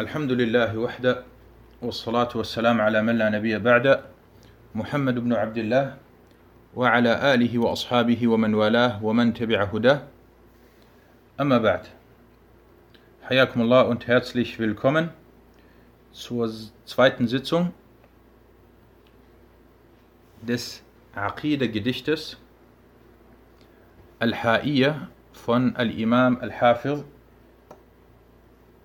الحمد لله وحده والصلاة والسلام على من لا نبي بعد محمد بن عبد الله وعلى آله وأصحابه ومن والاه ومن تبع هداه. أما بعد حياكم الله und herzlich willkommen zur zweiten Sitzung des Aqidah-Gedichtes Al-Ha'iyya von Al-Imam Al-Hafiz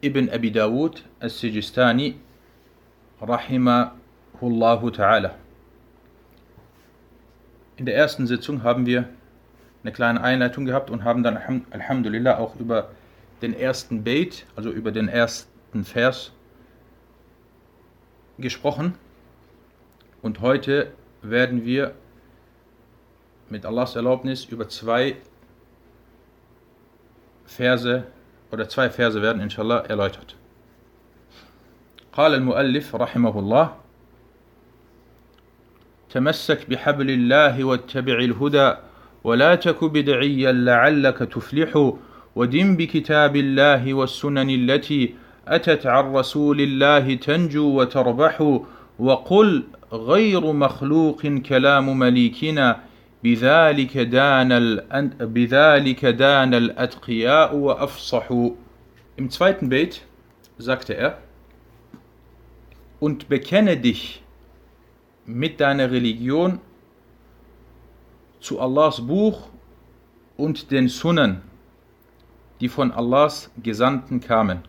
Ibn Abi Dawud al-Sijistani rahimahullahu ta'ala. In der ersten Sitzung haben wir eine kleine Einleitung gehabt und haben dann Alhamdulillah auch über den ersten Beit, also über den ersten Vers gesprochen. Und heute werden wir mit Allahs Erlaubnis über zwei Verse oder zwei Verse werden inshallah erläutert. قال المؤلف رحمه الله تمسك بحبل الله واتبع الهدى ولا تك بدعيا لعلك تفلح ودم بكتاب الله والسنن التي أتت عن رسول الله تنجو وتربح وقل غير مخلوق كلام مليكنا بذلك دان بذلك دان الأتقياء وأفصحوا Im zweiten Beit sagte er und bekenne dich mit deiner Religion zu Allahs Buch und den Sunnen, die von Allahs Gesandten kamen.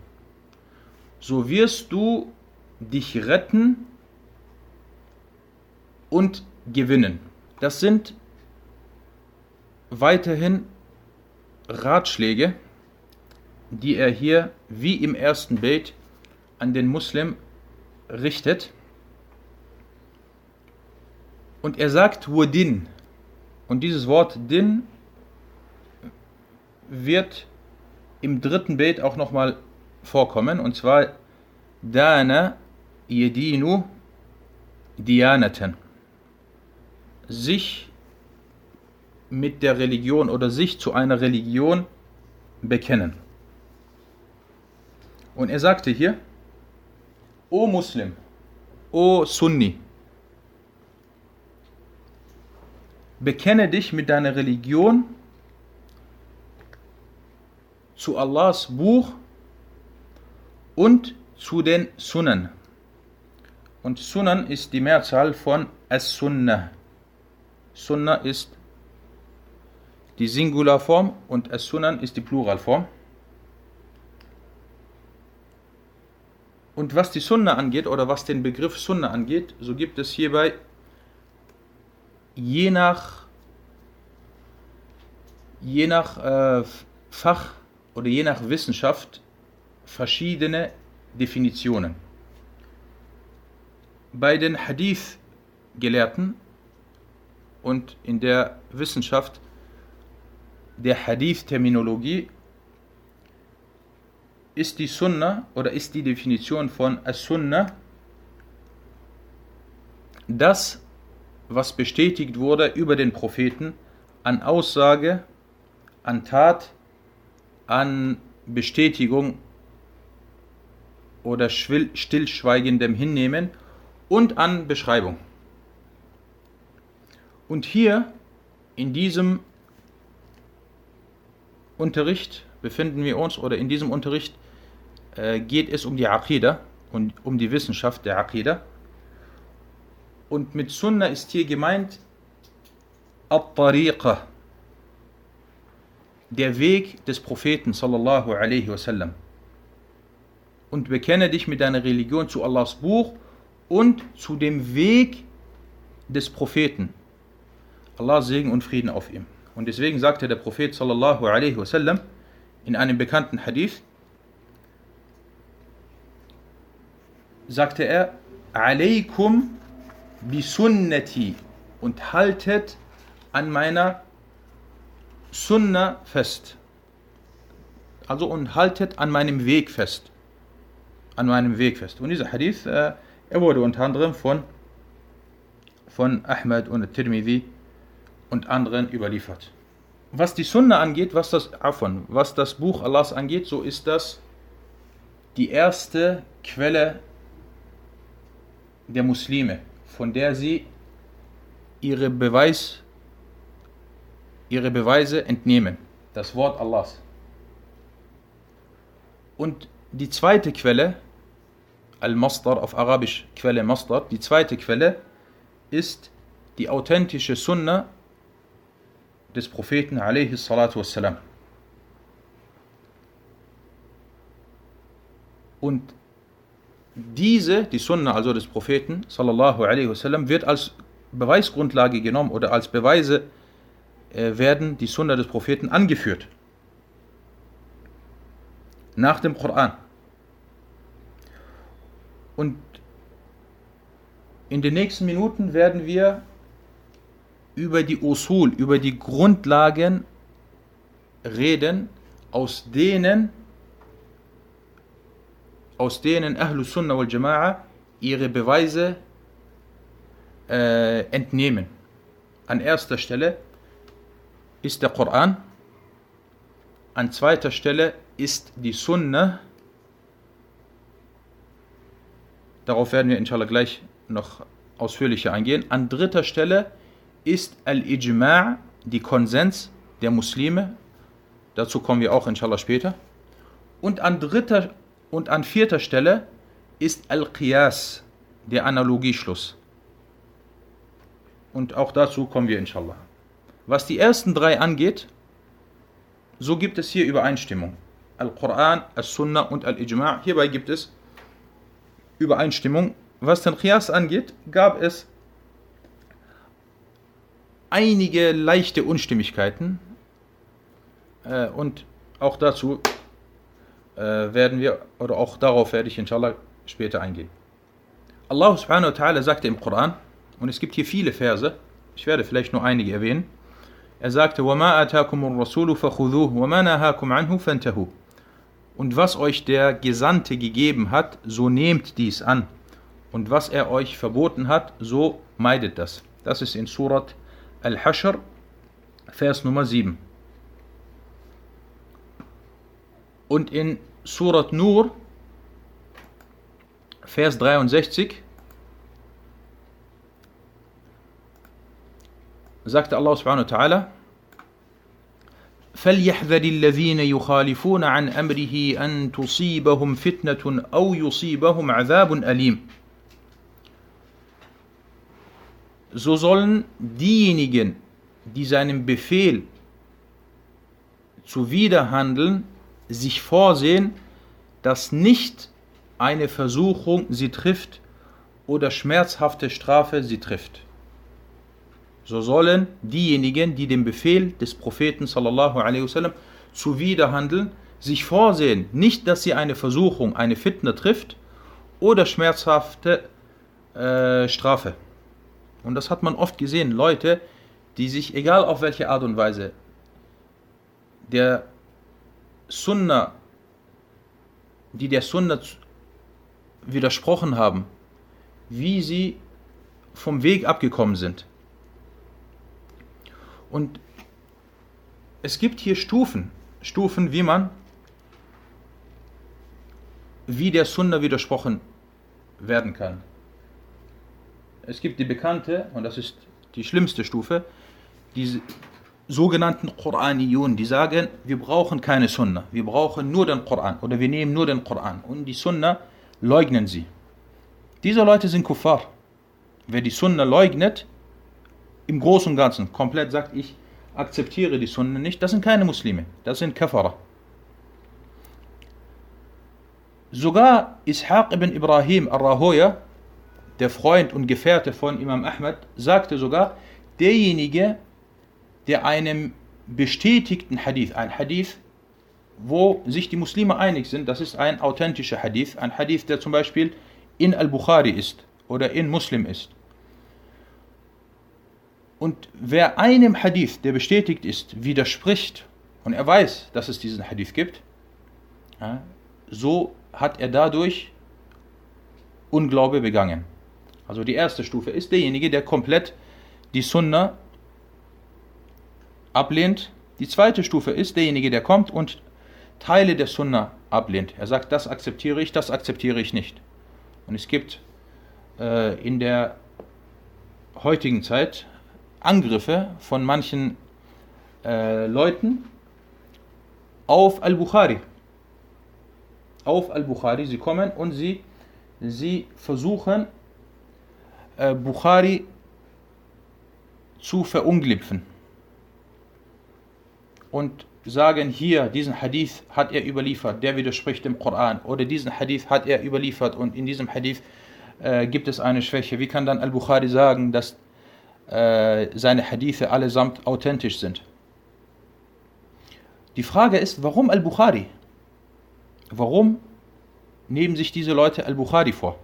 So wirst du dich retten und gewinnen. Das sind weiterhin Ratschläge, die er hier wie im ersten Bild an den Muslim richtet. Und er sagt Wudin. Und dieses Wort Din wird im dritten Bild auch nochmal vorkommen. Und zwar Dana Yedinu Dianatan. Sich mit der Religion oder sich zu einer Religion bekennen. Und er sagte hier, O Muslim, O Sunni, bekenne dich mit deiner Religion zu Allahs Buch und zu den Sunnen. Und Sunnen ist die Mehrzahl von As-Sunnah. Sunnah ist die Singularform und As-Sunan ist die Pluralform. Und was die Sunna angeht oder was den Begriff Sunna angeht, so gibt es hierbei je nach, je nach äh, Fach oder je nach Wissenschaft verschiedene Definitionen. Bei den Hadith-Gelehrten und in der Wissenschaft der Hadith-Terminologie ist die Sunna oder ist die Definition von As-Sunna das, was bestätigt wurde über den Propheten an Aussage, an Tat, an Bestätigung oder stillschweigendem Hinnehmen und an Beschreibung. Und hier in diesem Unterricht befinden wir uns, oder in diesem Unterricht äh, geht es um die Aqidah und um die Wissenschaft der Aqidah. Und mit Sunna ist hier gemeint At-Tariqa, der Weg des Propheten sallallahu alaihi wasallam. Und bekenne dich mit deiner Religion zu Allahs Buch und zu dem Weg des Propheten. Allah Segen und Frieden auf ihm. Und deswegen sagte der Prophet sallallahu alaihi wasallam in einem bekannten Hadith, sagte er, Alaykum bi sunnati und haltet an meiner Sunna fest. Also und haltet an meinem Weg fest. An meinem Weg fest. Und dieser Hadith, äh, er wurde unter anderem von, von Ahmad und Tirmidhi und anderen überliefert. Was die Sunna angeht, was das, Afon, was das Buch Allahs angeht, so ist das die erste Quelle der Muslime, von der sie ihre, Beweis, ihre Beweise entnehmen. Das Wort Allahs. Und die zweite Quelle, Al-Masdar auf Arabisch, Quelle Masdar, die zweite Quelle ist die authentische Sunna des Propheten wassalam. Und diese, die Sunna also des Propheten sallallahu alaihi wasallam, wird als Beweisgrundlage genommen oder als Beweise äh, werden die Sunna des Propheten angeführt. Nach dem Koran. Und in den nächsten Minuten werden wir über die Usul, über die Grundlagen reden, aus denen aus denen Ahlus Sunnah wal Jama'a ihre Beweise äh, entnehmen. An erster Stelle ist der Koran, an zweiter Stelle ist die Sunna. Darauf werden wir inshallah gleich noch ausführlicher eingehen. An dritter Stelle ist Al-Ijma' die Konsens der Muslime. Dazu kommen wir auch inshallah später. Und an dritter und an vierter Stelle ist Al-Qiyas, der Analogieschluss. Und auch dazu kommen wir inshallah. Was die ersten drei angeht, so gibt es hier Übereinstimmung. Al-Quran, Al-Sunnah und Al-Ijma' hierbei gibt es Übereinstimmung. Was den Qiyas angeht, gab es einige leichte Unstimmigkeiten äh, und auch dazu äh, werden wir, oder auch darauf werde ich inshallah später eingehen. Allah subhanahu wa ta'ala sagte im Koran, und es gibt hier viele Verse, ich werde vielleicht nur einige erwähnen, er sagte, وَمَا أَتَاكُمُ الرَّسُولُ فَخُذُوهُ وَمَا نَهَاكُمْ عَنْهُ فَانْتَهُوا Und was euch der Gesandte gegeben hat, so nehmt dies an. Und was er euch verboten hat, so meidet das. Das ist in Surat الحشر فيس نمر 7 und in Surat Nur Vers 63 sagte Allah subhanahu wa ta'ala فليحذر الذين يخالفون عن أمره أن تصيبهم فتنة أو يصيبهم عذاب أليم. So sollen diejenigen, die seinem Befehl zuwiderhandeln, sich vorsehen, dass nicht eine Versuchung sie trifft oder schmerzhafte Strafe sie trifft. So sollen diejenigen, die dem Befehl des Propheten sallallahu alaihi zuwiderhandeln, sich vorsehen, nicht, dass sie eine Versuchung, eine Fitne trifft oder schmerzhafte äh, Strafe. Und das hat man oft gesehen, Leute, die sich, egal auf welche Art und Weise, der Sunna, die der Sunna widersprochen haben, wie sie vom Weg abgekommen sind. Und es gibt hier Stufen, Stufen, wie man, wie der Sunna widersprochen werden kann. Es gibt die bekannte, und das ist die schlimmste Stufe, die sogenannten Koraniyun, die sagen, wir brauchen keine Sunna, wir brauchen nur den Koran oder wir nehmen nur den Koran und die Sunna leugnen sie. Diese Leute sind Kuffar. Wer die Sunna leugnet, im Großen und Ganzen komplett sagt, ich akzeptiere die Sunna nicht, das sind keine Muslime, das sind Kafara. Sogar Ishaq ibn Ibrahim al-Rahoya, der Freund und Gefährte von Imam Ahmad, sagte sogar, derjenige, der einem bestätigten Hadith, ein Hadith, wo sich die Muslime einig sind, das ist ein authentischer Hadith, ein Hadith, der zum Beispiel in Al-Bukhari ist oder in Muslim ist. Und wer einem Hadith, der bestätigt ist, widerspricht und er weiß, dass es diesen Hadith gibt, so hat er dadurch Unglaube begangen. Also die erste Stufe ist derjenige, der komplett die Sunna ablehnt. Die zweite Stufe ist derjenige, der kommt und Teile der Sunna ablehnt. Er sagt, das akzeptiere ich, das akzeptiere ich nicht. Und es gibt äh, in der heutigen Zeit Angriffe von manchen äh, Leuten auf Al-Bukhari. Auf Al-Bukhari. Sie kommen und sie, sie versuchen, äh, Bukhari zu verunglimpfen. Und sagen hier, diesen Hadith hat er überliefert, der widerspricht dem Koran. Oder diesen Hadith hat er überliefert und in diesem Hadith äh, gibt es eine Schwäche. Wie kann dann Al-Bukhari sagen, dass äh, seine Hadithe allesamt authentisch sind? Die Frage ist, warum Al-Bukhari? Warum nehmen sich diese Leute Al-Bukhari vor?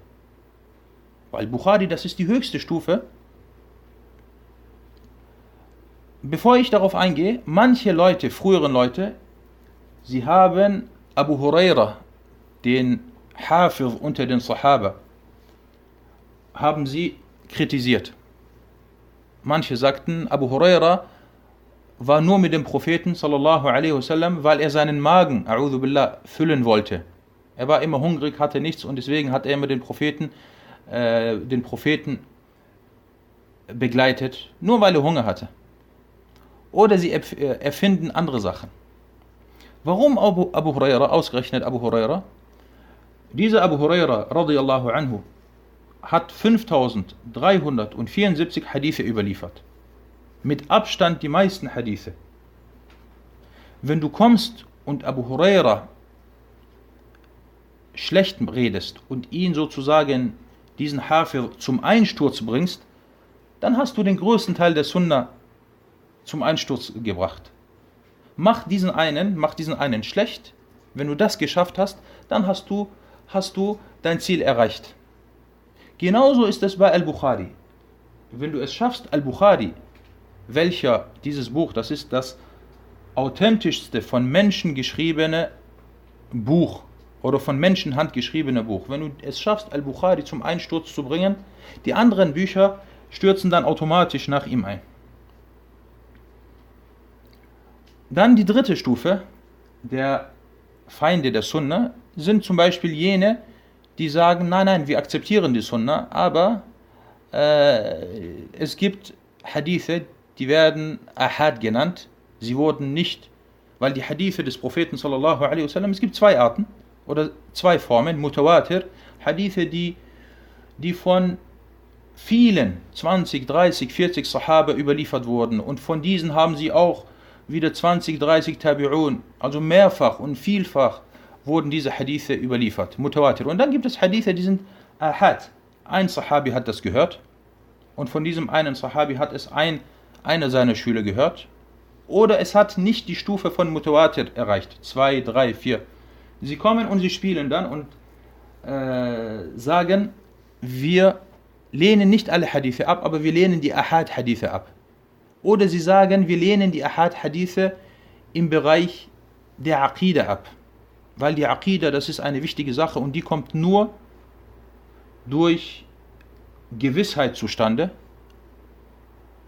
Weil Bukhari, das ist die höchste Stufe. Bevor ich darauf eingehe, manche Leute, früheren Leute, sie haben Abu Huraira, den Hafiz unter den Sahaba, haben sie kritisiert. Manche sagten, Abu Huraira war nur mit dem Propheten wasallam, weil er seinen Magen, a'udhu billah, füllen wollte. Er war immer hungrig, hatte nichts und deswegen hat er immer den Propheten, äh, den Propheten begleitet, nur weil er Hunger hatte. Oder sie äh, erfinden andere Sachen. Warum Abu, Abu Huraira, ausgerechnet Abu Huraira? Dieser Abu Huraira, radiallahu anhu, hat 5374 Hadithe überliefert mit Abstand die meisten Hadithe. Wenn du kommst und Abu Huraira schlecht redest und ihn sozusagen diesen Hafir zum Einsturz bringst, dann hast du den größten Teil der Sunna zum Einsturz gebracht. Mach diesen einen, mach diesen einen schlecht. Wenn du das geschafft hast, dann hast du, hast du dein Ziel erreicht. Genauso ist es bei Al-Bukhari. Wenn du es schaffst, Al-Bukhari welcher dieses Buch, das ist das authentischste von Menschen geschriebene Buch oder von Menschenhand geschriebene Buch. Wenn du es schaffst, Al-Bukhari zum Einsturz zu bringen, die anderen Bücher stürzen dann automatisch nach ihm ein. Dann die dritte Stufe der Feinde der Sunna sind zum Beispiel jene, die sagen, nein, nein, wir akzeptieren die Sunna, aber äh, es gibt Hadithe, die werden Ahad genannt. Sie wurden nicht, weil die Hadithe des Propheten sallallahu alaihi wasallam, es gibt zwei Arten oder zwei Formen, Mutawatir, Hadithe, die, die von vielen, 20, 30, 40 Sahaba überliefert wurden und von diesen haben sie auch wieder 20, 30 Tabi'un, also mehrfach und vielfach wurden diese Hadithe überliefert, Mutawatir. Und dann gibt es Hadithe, die sind Ahad. Ein Sahabi hat das gehört und von diesem einen Sahabi hat es ein einer seiner Schüler gehört, oder es hat nicht die Stufe von Mutawatir erreicht, zwei, drei, vier. Sie kommen und sie spielen dann und äh, sagen, wir lehnen nicht alle Hadithe ab, aber wir lehnen die Ahad-Hadithe ab. Oder sie sagen, wir lehnen die Ahad-Hadithe im Bereich der Aqida ab. Weil die Aqida, das ist eine wichtige Sache und die kommt nur durch Gewissheit zustande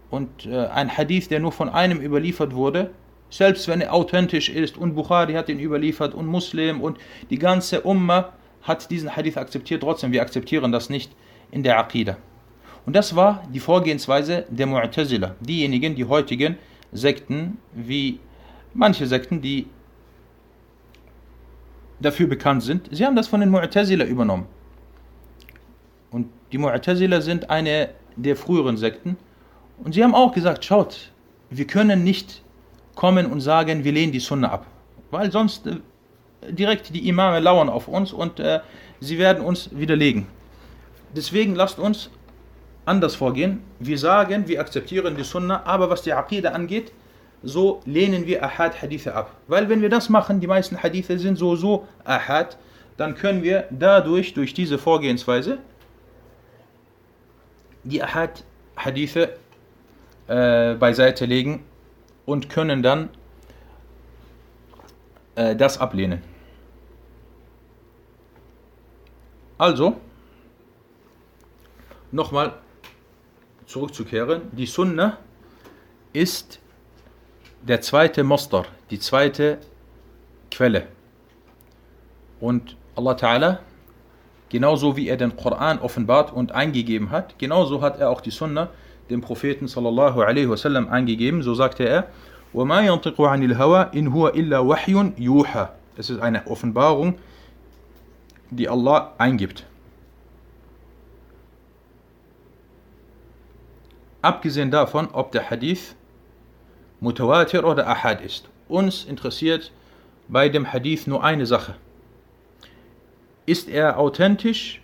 und äh, ein Hadith, der nur von einem überliefert wurde, selbst wenn er authentisch ist und Bukhari hat ihn überliefert und Muslim und die ganze Umma hat diesen Hadith akzeptiert, trotzdem wir akzeptieren das nicht in der Aqidah. Und das war die Vorgehensweise der Mu'tazila, diejenigen, die heutigen Sekten, wie manche Sekten, die dafür bekannt sind, sie haben das von den Mu'tazila übernommen. Und die Mu'tazila sind eine der früheren Sekten, und sie haben auch gesagt, schaut, wir können nicht kommen und sagen, wir lehnen die Sunna ab. Weil sonst äh, direkt die Imame lauern auf uns und äh, sie werden uns widerlegen. Deswegen lasst uns anders vorgehen. Wir sagen, wir akzeptieren die Sunna, aber was die Aqidah angeht, so lehnen wir Ahad-Hadithe ab. Weil wenn wir das machen, die meisten Hadithe sind so, so Ahad, dann können wir dadurch, durch diese Vorgehensweise, die Ahad-Hadithe äh, beiseite legen und können dann äh, das ablehnen. Also, nochmal zurückzukehren, die Sunna ist der zweite Moster, die zweite Quelle Und Allah Ta'ala, genauso wie er den Koran offenbart und eingegeben hat, genauso hat er auch die Sunna dem Propheten sallallahu alaihi wasallam eingegeben. So sagte er, وَمَا يَنْطِقُ عَنِ الْهَوَى إِنْ هُوَ إِلَّا وَحْيٌ يُوحَى Es ist eine Offenbarung, die Allah eingibt. Abgesehen davon, ob der Hadith Mutawatir oder Ahad ist. Uns interessiert bei dem Hadith nur eine Sache. Ist er authentisch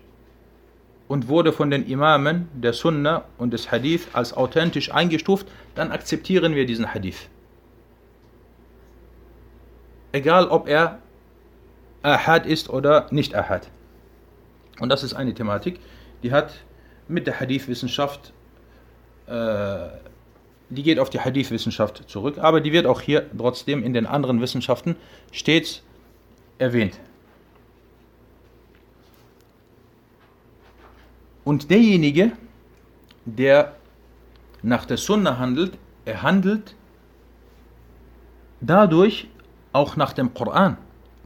und wurde von den Imamen der Sunna und des Hadith als authentisch eingestuft, dann akzeptieren wir diesen Hadith. Egal ob er Ahad ist oder nicht Ahad. Und das ist eine Thematik, die hat mit der Hadith-Wissenschaft äh, die geht auf die Hadith-Wissenschaft zurück, aber die wird auch hier trotzdem in den anderen Wissenschaften stets erwähnt. Und derjenige, der nach der Sunna handelt, er handelt dadurch auch nach dem Koran,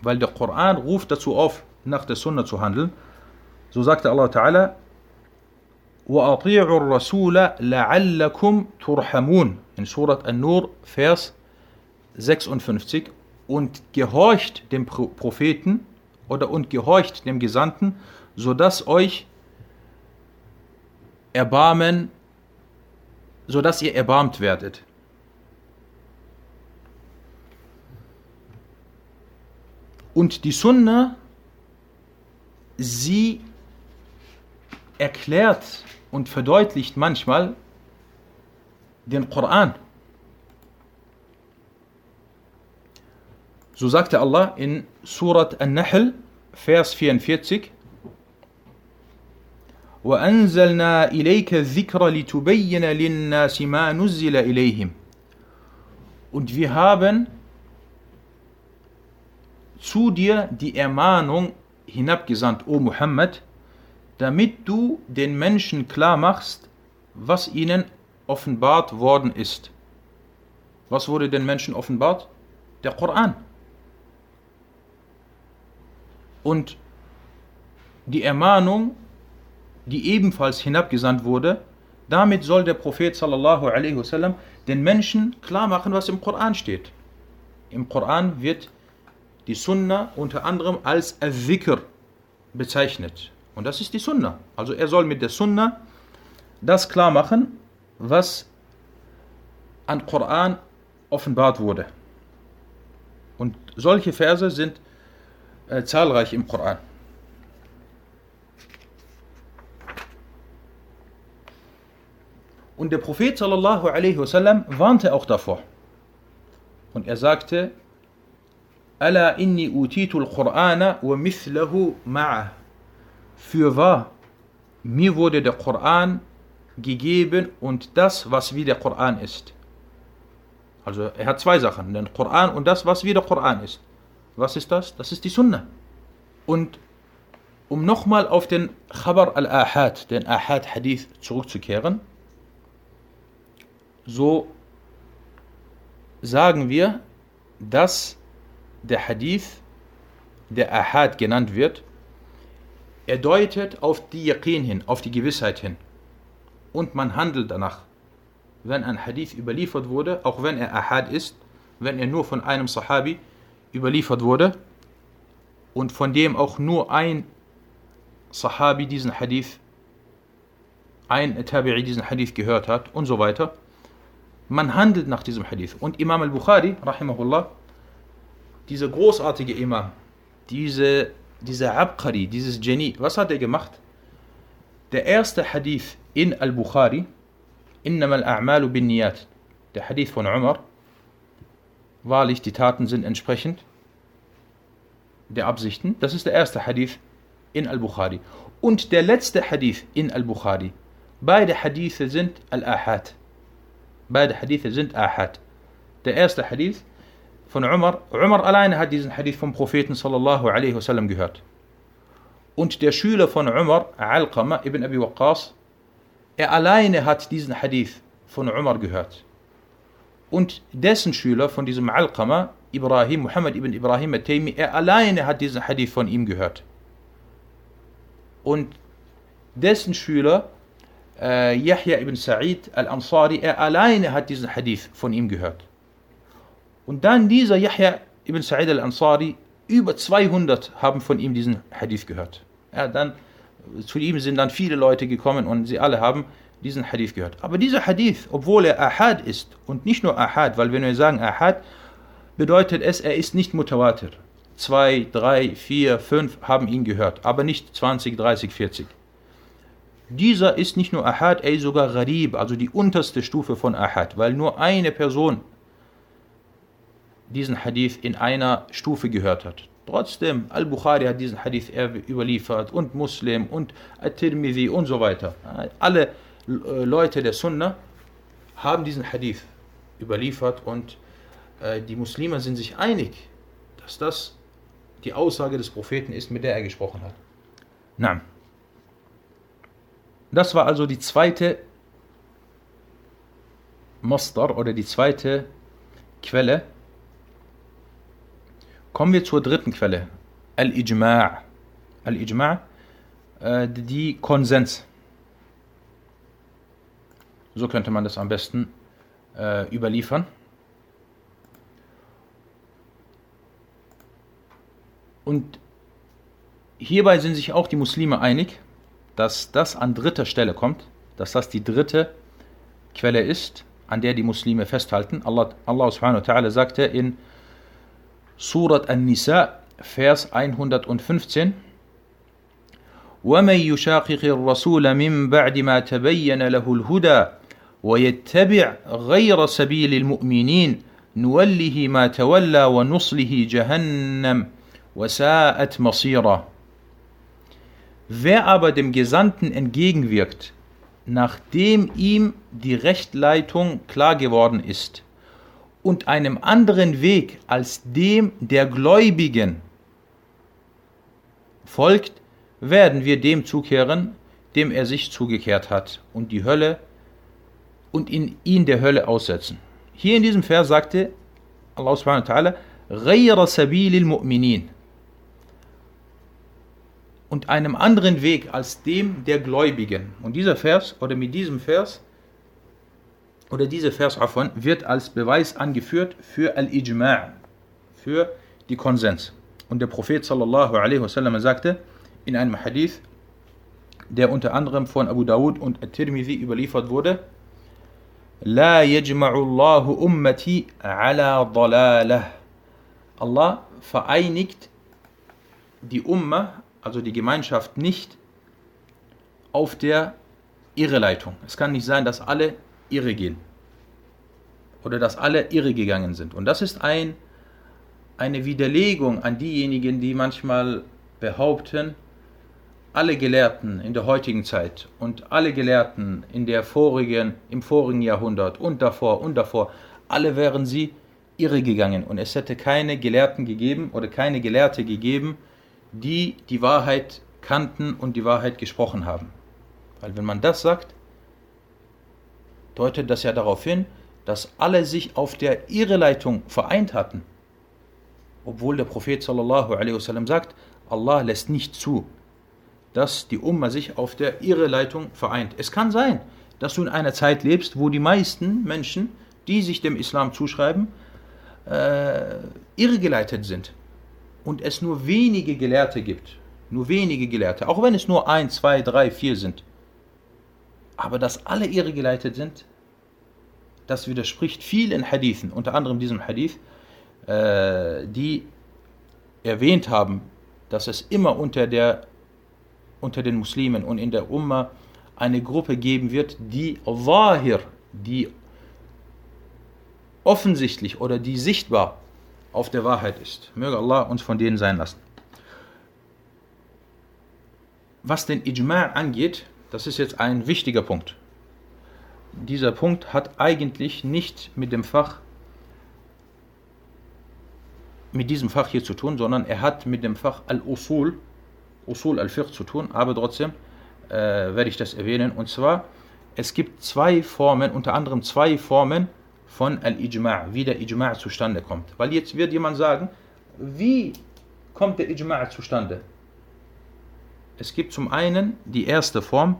weil der Koran ruft dazu auf, nach der Sunna zu handeln. So sagte Allah Ta'ala, وأطيعوا الرسول لعلكم ترحمون in Surat An-Nur, Vers 56 und gehorcht dem Propheten oder und gehorcht dem Gesandten, sodass euch erbarmen, sodass ihr erbarmt werdet. Und die Sunna, sie erklärt und verdeutlicht manchmal den Koran. So sagte Allah in Surat An-Nahl, Vers 44, وأنزلنا إليك الذكر لتبين للناس ما نزل إليهم Und wir haben zu dir die Ermahnung hinabgesandt, O Muhammad, damit du den Menschen klar machst, was ihnen offenbart worden ist. Was wurde den Menschen offenbart? Der Koran. Und die Ermahnung, die ebenfalls hinabgesandt wurde, damit soll der Prophet sallallahu alaihi wasallam den Menschen klar machen, was im Koran steht. Im Koran wird die Sunna unter anderem als Al-Dhikr bezeichnet. Und das ist die Sunna. Also er soll mit der Sunna das klar machen, was an Koran offenbart wurde. Und solche Verse sind äh, zahlreich im Koran. Und der Prophet sallallahu alaihi wasallam warnte auch davor. Und er sagte: "Ala inni utitu al-Qur'ana wa mithlahu ma'ah." Für wahr, mir wurde der Koran gegeben und das, was wie der Koran ist. Also er hat zwei Sachen, den Koran und das, was wie der Koran ist. Was ist das? Das ist die Sunna. Und um nochmal auf den Khabar al-Ahad, den Ahad-Hadith zurückzukehren, so sagen wir, dass der Hadith, der Ahad genannt wird, er deutet auf die Yaqin hin, auf die Gewissheit hin. Und man handelt danach. Wenn ein Hadith überliefert wurde, auch wenn er Ahad ist, wenn er nur von einem Sahabi überliefert wurde und von dem auch nur ein Sahabi diesen Hadith, ein Tabi'i diesen Hadith gehört hat und so weiter. Man handelt nach diesem Hadith. Und Imam al-Bukhari, rahimahullah, dieser großartige Imam, diese dieser Abqari, dieses Genie, was hat er gemacht? Der erste Hadith in Al-Bukhari, Innama al-A'malu bin Niyat, der Hadith von Umar, wahrlich, die Taten sind entsprechend der Absichten. Das ist der erste Hadith in Al-Bukhari. Und der letzte Hadith in Al-Bukhari. Beide Hadithe sind Al-Ahad. Beide Hadithe sind Ahad. Der erste Hadith von Umar. Umar alleine hat diesen Hadith vom Propheten sallallahu alaihi wasallam gehört. Und der Schüler von Umar, Al-Qama ibn Abi Waqqas, er alleine hat diesen Hadith von Umar gehört. Und dessen Schüler von diesem Alqama, Ibrahim, Muhammad ibn Ibrahim al-Taymi, er alleine hat diesen Hadith von ihm gehört. Und dessen Schüler, äh, Yahya ibn Sa'id al-Ansari, er alleine hat diesen Hadith von ihm gehört. Und dann dieser Yahya ibn Sa'id al-Ansari, über 200 haben von ihm diesen Hadith gehört. Ja, dann, zu ihm sind dann viele Leute gekommen und sie alle haben diesen Hadith gehört. Aber dieser Hadith, obwohl er Ahad ist und nicht nur Ahad, weil wenn wir sagen Ahad, bedeutet es, er ist nicht Mutawatir. Zwei, drei, vier, fünf haben ihn gehört, aber nicht 20, 30, 40. Dieser ist nicht nur Ahad, ist sogar Gharib, also die unterste Stufe von Ahad, weil nur eine Person diesen Hadith in einer Stufe gehört hat. Trotzdem, Al-Bukhari hat diesen Hadith überliefert und Muslim und At-Tirmidhi und so weiter. Alle äh, Leute der Sunna haben diesen Hadith überliefert und äh, die Muslime sind sich einig, dass das die Aussage des Propheten ist, mit der er gesprochen hat. Na. Das war also die zweite Mastar oder die zweite Quelle. Kommen wir zur dritten Quelle. Al-Ijma' Al-Ijma' äh, die Konsens. So könnte man das am besten äh, überliefern. Und hierbei sind sich auch die Muslime einig, dass das an dritter Stelle kommt, dass das die dritte Quelle ist, an der die Muslime festhalten. Allah, Allah subhanahu wa ta'ala sagte in Surat An-Nisa, Vers 115, ومن يشاقق الرسول من بعد ما تبين له الهدى ويتبع غير سبيل المؤمنين نوله ما تولى ونصله جهنم وساءت مصيرا Wer aber dem Gesandten entgegenwirkt, nachdem ihm die Rechtleitung klar geworden ist, und einem anderen Weg als dem der Gläubigen folgt, werden wir dem zukehren, dem er sich zugekehrt hat, und die Hölle und in ihn der Hölle aussetzen. Hier in diesem Vers sagte Allah subhanahu wa ta'ala, غَيْرَ سَبِيلِ الْمُؤْمِنِينَ und einem anderen Weg als dem der Gläubigen. Und dieser Vers, oder mit diesem Vers, oder dieser Vers davon, wird als Beweis angeführt für Al-Ijma' für die Konsens. Und der Prophet sallallahu alaihi wasallam sagte in einem Hadith, der unter anderem von Abu Dawud und At-Tirmidhi überliefert wurde, لا يجمع الله أمتي على ضلالة. Allah vereinigt die Umma, also die Gemeinschaft, nicht auf der Irreleitung. Es kann nicht sein, dass alle irre gehen. Oder dass alle irre gegangen sind. Und das ist ein, eine Widerlegung an diejenigen, die manchmal behaupten, alle Gelehrten in der heutigen Zeit und alle Gelehrten in der vorigen, im vorigen Jahrhundert und davor und davor, alle wären sie irregegangen und es hätte keine Gelehrten gegeben oder keine Gelehrte gegeben, die die Wahrheit kannten und die Wahrheit gesprochen haben. Weil wenn man das sagt, deutet das ja darauf hin, dass alle sich auf der Irreleitung vereint hatten. Obwohl der Prophet sallallahu alaihi sagt, Allah lässt nicht zu, dass die Umma sich auf der Irreleitung vereint. Es kann sein, dass du in einer Zeit lebst, wo die meisten Menschen, die sich dem Islam zuschreiben, äh, irregeleitet sind und es nur wenige Gelehrte gibt. Nur wenige Gelehrte, auch wenn es nur ein, zwei, drei, vier sind. Aber dass alle irregeleitet sind, das widerspricht vielen Hadithen, unter anderem diesem Hadith, äh, die erwähnt haben, dass es immer unter der unter den Muslimen und in der Umma eine Gruppe geben wird, die Wahir, die offensichtlich oder die sichtbar auf der Wahrheit ist. Möge Allah uns von denen sein lassen. Was den Ijma' angeht, das ist jetzt ein wichtiger Punkt. Dieser Punkt hat eigentlich nicht mit dem Fach mit diesem Fach hier zu tun, sondern er hat mit dem Fach Al-Usul Usul al-Fiqh zu tun, aber trotzdem äh, werde ich das erwähnen. Und zwar, es gibt zwei Formen, unter anderem zwei Formen von Al-Ijma', wie der Ijma' zustande kommt. Weil jetzt wird jemand sagen, wie kommt der Ijma' zustande? Es gibt zum einen die erste Form,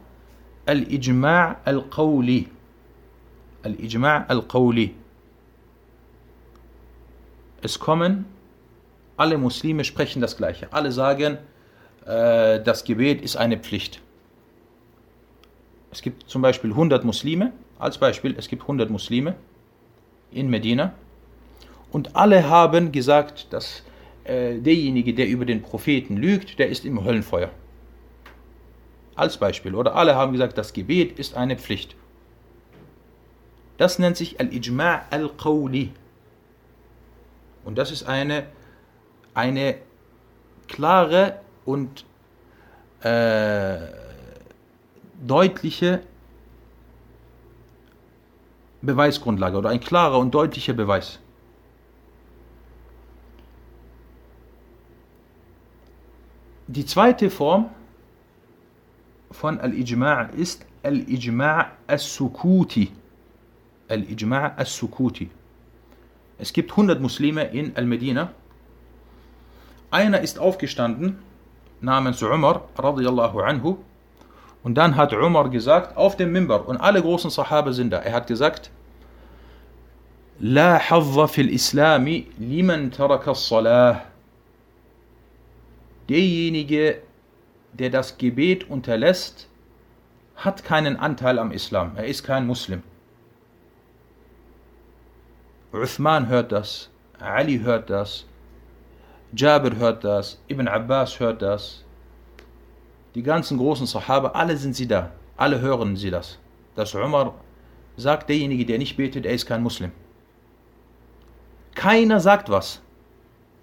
Al-Ijma' al-Qawli. Al-Ijma' al-Qawli. Es kommen, alle Muslime sprechen das Gleiche. Alle sagen, äh, das Gebet ist eine Pflicht. Es gibt zum Beispiel 100 Muslime, als Beispiel, es gibt 100 Muslime in Medina und alle haben gesagt, dass äh, derjenige, der über den Propheten lügt, der ist im Höllenfeuer. Als Beispiel. Oder alle haben gesagt, das Gebet ist eine Pflicht. Das nennt sich Al-Ijma' al-Qawli. Und das ist eine, eine klare und äh, deutliche Beweisgrundlage oder ein klarer und deutlicher Beweis. Die zweite Form von Al-Ijma' ist Al-Ijma' as-Sukuti. Al-Ijma' as-Sukuti. Es gibt 100 Muslime in Al-Medina. Einer ist aufgestanden namens Umar radiyallahu anhu und dann hat Umar gesagt auf dem Mimbar und alle großen Sahaba sind da. Er hat gesagt لا حظ في الإسلام لمن ترك الصلاة Derjenige, der das Gebet unterlässt, hat keinen Anteil am Islam. Er ist kein Muslim. Uthman hört das, Ali hört das, Jabir hört das, Ibn Abbas hört das. die ganzen großen Sahaba, alle sind sie da. Alle hören sie das. Dass Umar sagt, derjenige, der nicht betet, er ist kein Muslim. Keiner sagt was.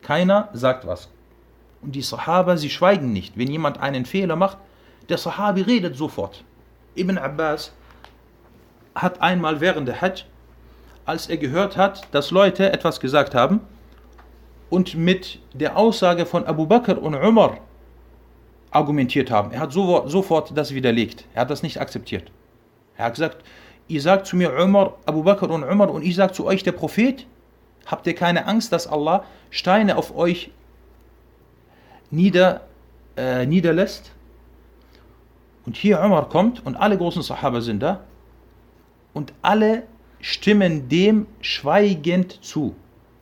Keiner sagt was. Und die Sahaba, sie schweigen nicht. Wenn jemand einen Fehler macht, der Sahabi redet sofort. Ibn Abbas hat einmal während der Hajj als er gehört hat, dass Leute etwas gesagt haben und mit der Aussage von Abu Bakr und Umar argumentiert haben. Er hat sofort das widerlegt. Er hat das nicht akzeptiert. Er hat gesagt, ihr sagt zu mir Umar, Abu Bakr und Umar und ich sage zu euch der Prophet, habt ihr keine Angst, dass Allah Steine auf euch nieder, äh, niederlässt? Und hier Umar kommt und alle großen Sahaba sind da und alle stimmen dem schweigend zu.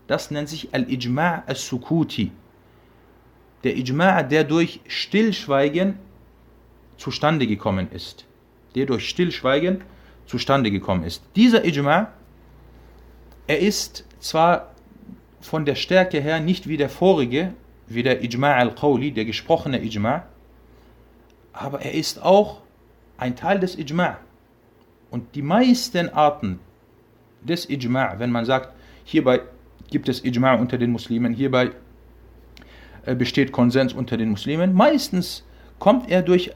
Das nennt sich Al-Ijma' al-Sukuti. Der Ijma', der durch Stillschweigen zustande gekommen ist. Der durch Stillschweigen zustande gekommen ist. Dieser Ijma', er ist zwar von der Stärke her nicht wie der vorige, wie der Ijma' al-Qawli, der gesprochene Ijma', aber er ist auch ein Teil des Ijma'. Und die meisten Arten des Ijma', wenn man sagt, hierbei gibt es Ijma' unter den Muslimen, hierbei besteht Konsens unter den Muslimen, meistens kommt er durch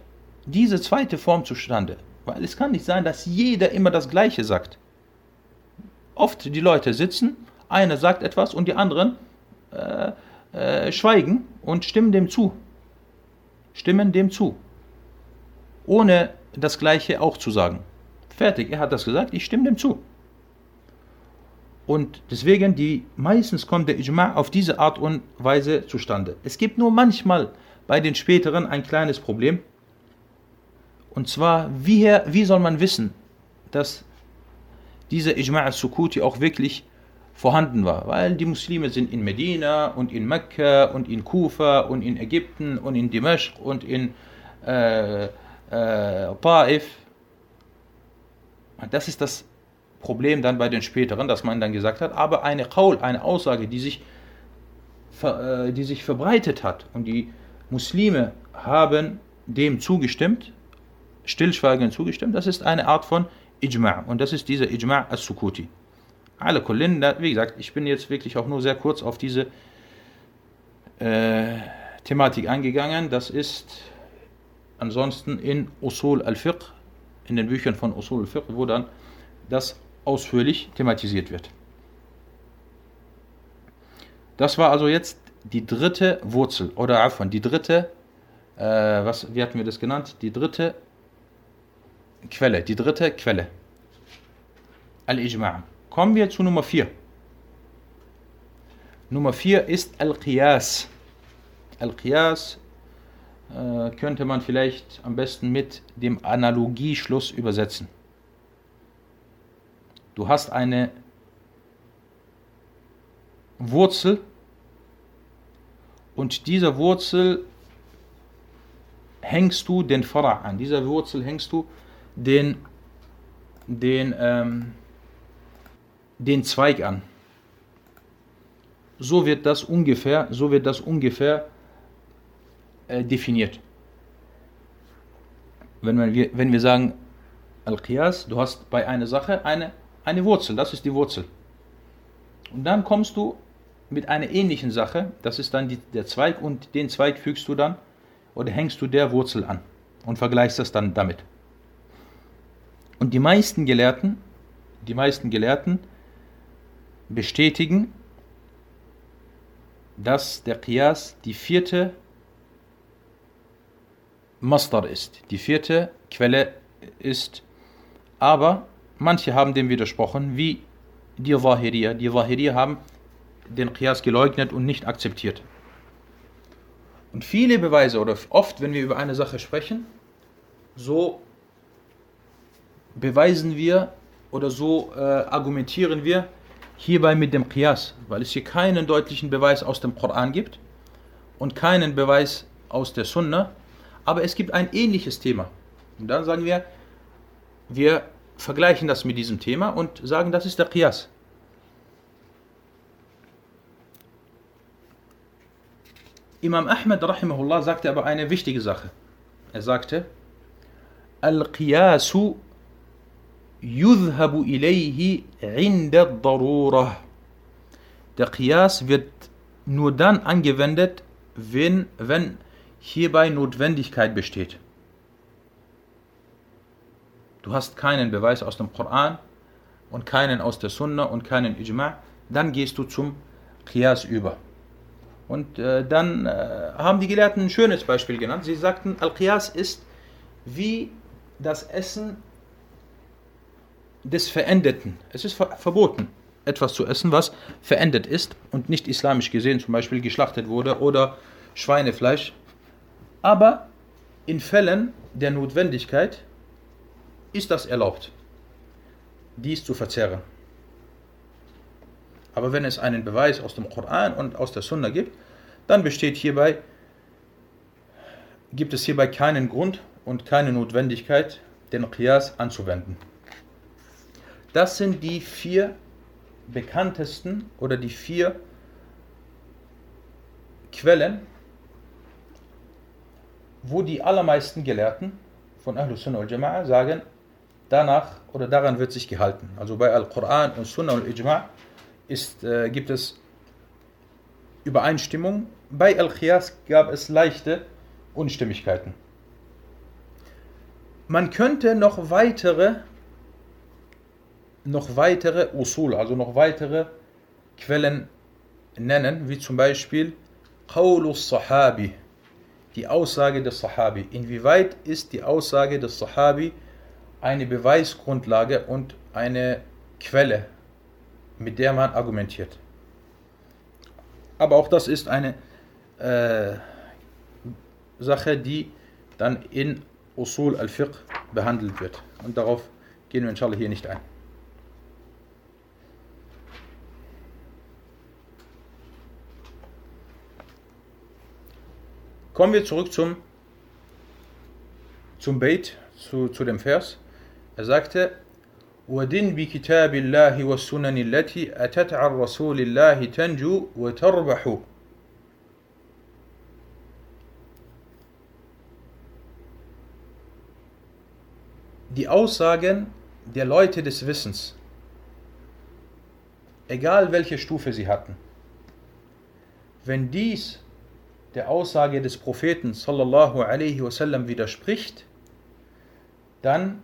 diese zweite Form zustande. Weil es kann nicht sein, dass jeder immer das Gleiche sagt. Oft die Leute sitzen, einer sagt etwas und die anderen äh, äh, schweigen und stimmen dem zu. Stimmen dem zu. Ohne das Gleiche auch zu sagen. Fertig, er hat das gesagt, ich stimme dem zu. Und deswegen, die, meistens kommt der Ijma' auf diese Art und Weise zustande. Es gibt nur manchmal bei den späteren ein kleines Problem. Und zwar, wie, wie soll man wissen, dass dieser Ijma' al-Sukuti auch wirklich vorhanden war? Weil die Muslime sind in Medina und in Mekka und in Kufa und in Ägypten und in Dimashq und in äh, äh, Ta'if. Das ist das Problem dann bei den späteren, dass man dann gesagt hat, aber eine Qaul, eine Aussage, die sich, äh, die sich verbreitet hat und die Muslime haben dem zugestimmt, stillschweigend zugestimmt, das ist eine Art von Ijma' und das ist dieser Ijma' as-Sukuti. Alle Kullin, wie gesagt, ich bin jetzt wirklich auch nur sehr kurz auf diese äh, Thematik eingegangen. Das ist ansonsten in Usul al-Fiqh, in den Büchern von Usul al-Fiqh, wo dann das ausführlich thematisiert wird. Das war also jetzt die dritte Wurzel oder Afon, die dritte, äh, was, wie hatten wir das genannt? Die dritte Quelle, die dritte Quelle. Al-Ijma'. Kommen wir zu Nummer 4. Nummer 4 ist Al-Qiyas. Al-Qiyas äh, könnte man vielleicht am besten mit dem Analogieschluss übersetzen. Du hast eine Wurzel und dieser Wurzel hängst du den Fara an. Dieser Wurzel hängst du den, den, ähm, den Zweig an. So wird das ungefähr, so wird das ungefähr äh, definiert. Wenn wir, wenn wir sagen, Al-Qiyas, du hast bei einer Sache eine, eine Wurzel, das ist die Wurzel. Und dann kommst du mit einer ähnlichen Sache, das ist dann die, der Zweig und den Zweig fügst du dann oder hängst du der Wurzel an und vergleichst das dann damit. Und die meisten Gelehrten, die meisten Gelehrten bestätigen, dass der Qiyas die vierte Mastar ist, die vierte Quelle ist. Aber manche haben dem widersprochen, wie die Zahiriya. Die Zahiriya haben den Qiyas geleugnet und nicht akzeptiert. Und viele Beweise oder oft, wenn wir über eine Sache sprechen, so beweisen wir oder so äh, argumentieren wir hierbei mit dem Qiyas, weil es hier keinen deutlichen Beweis aus dem Koran gibt und keinen Beweis aus der Sunna, aber es gibt ein ähnliches Thema. Und dann sagen wir, wir vergleichen das mit diesem Thema und sagen, das ist der Qiyas. Imam Ahmed rahimahullah sagte aber eine wichtige Sache. Er sagte, Al-Qiyasu yudhabu ilayhi inda darura. Der Qiyas wird nur dann angewendet, wenn, wenn hierbei Notwendigkeit besteht. Du hast keinen Beweis aus dem Koran und keinen aus der Sunna und keinen Ijma', dann gehst du zum Qiyas über. Und äh, dann äh, haben die Gelehrten ein schönes Beispiel genannt. Sie sagten, Al-Qiyas ist wie das Essen des Verendeten. Es ist ver verboten, etwas zu essen, was verendet ist und nicht islamisch gesehen zum Beispiel geschlachtet wurde oder Schweinefleisch. Aber in Fällen der Notwendigkeit ist das erlaubt, dies zu verzehren. Aber wenn es einen Beweis aus dem Koran und aus der Sunna gibt, dann besteht hierbei, gibt es hierbei keinen Grund und keine Notwendigkeit, den Qiyas anzuwenden. Das sind die vier bekanntesten oder die vier Quellen, wo die allermeisten Gelehrten von Ahlus Sunnah al Jama'a sagen, danach oder daran wird sich gehalten. Also bei Al-Quran und Sunnah und Ijma' ist, äh, gibt es Übereinstimmung. Bei Al-Qiyas gab es leichte Unstimmigkeiten. Man könnte noch weitere noch weitere Usul, also noch weitere Quellen nennen, wie zum Beispiel Qawlus Sahabi, die Aussage des Sahabi. Inwieweit ist die Aussage des Sahabi eine Beweisgrundlage und eine Quelle, mit der man argumentiert? Aber auch das ist eine äh, Sache, die dann in Usul al-Fiqh behandelt wird. Und darauf gehen wir inshallah hier nicht ein. Kommen wir zurück zum, zum Beit, zu, zu dem Vers. Er sagte, ودن بكتاب الله والسنن التي أتت عن رسول الله تنجو وتربح Die Aussagen der Leute des Wissens, egal welche Stufe sie hatten, wenn dies der Aussage des Propheten sallallahu alaihi wasallam widerspricht, dann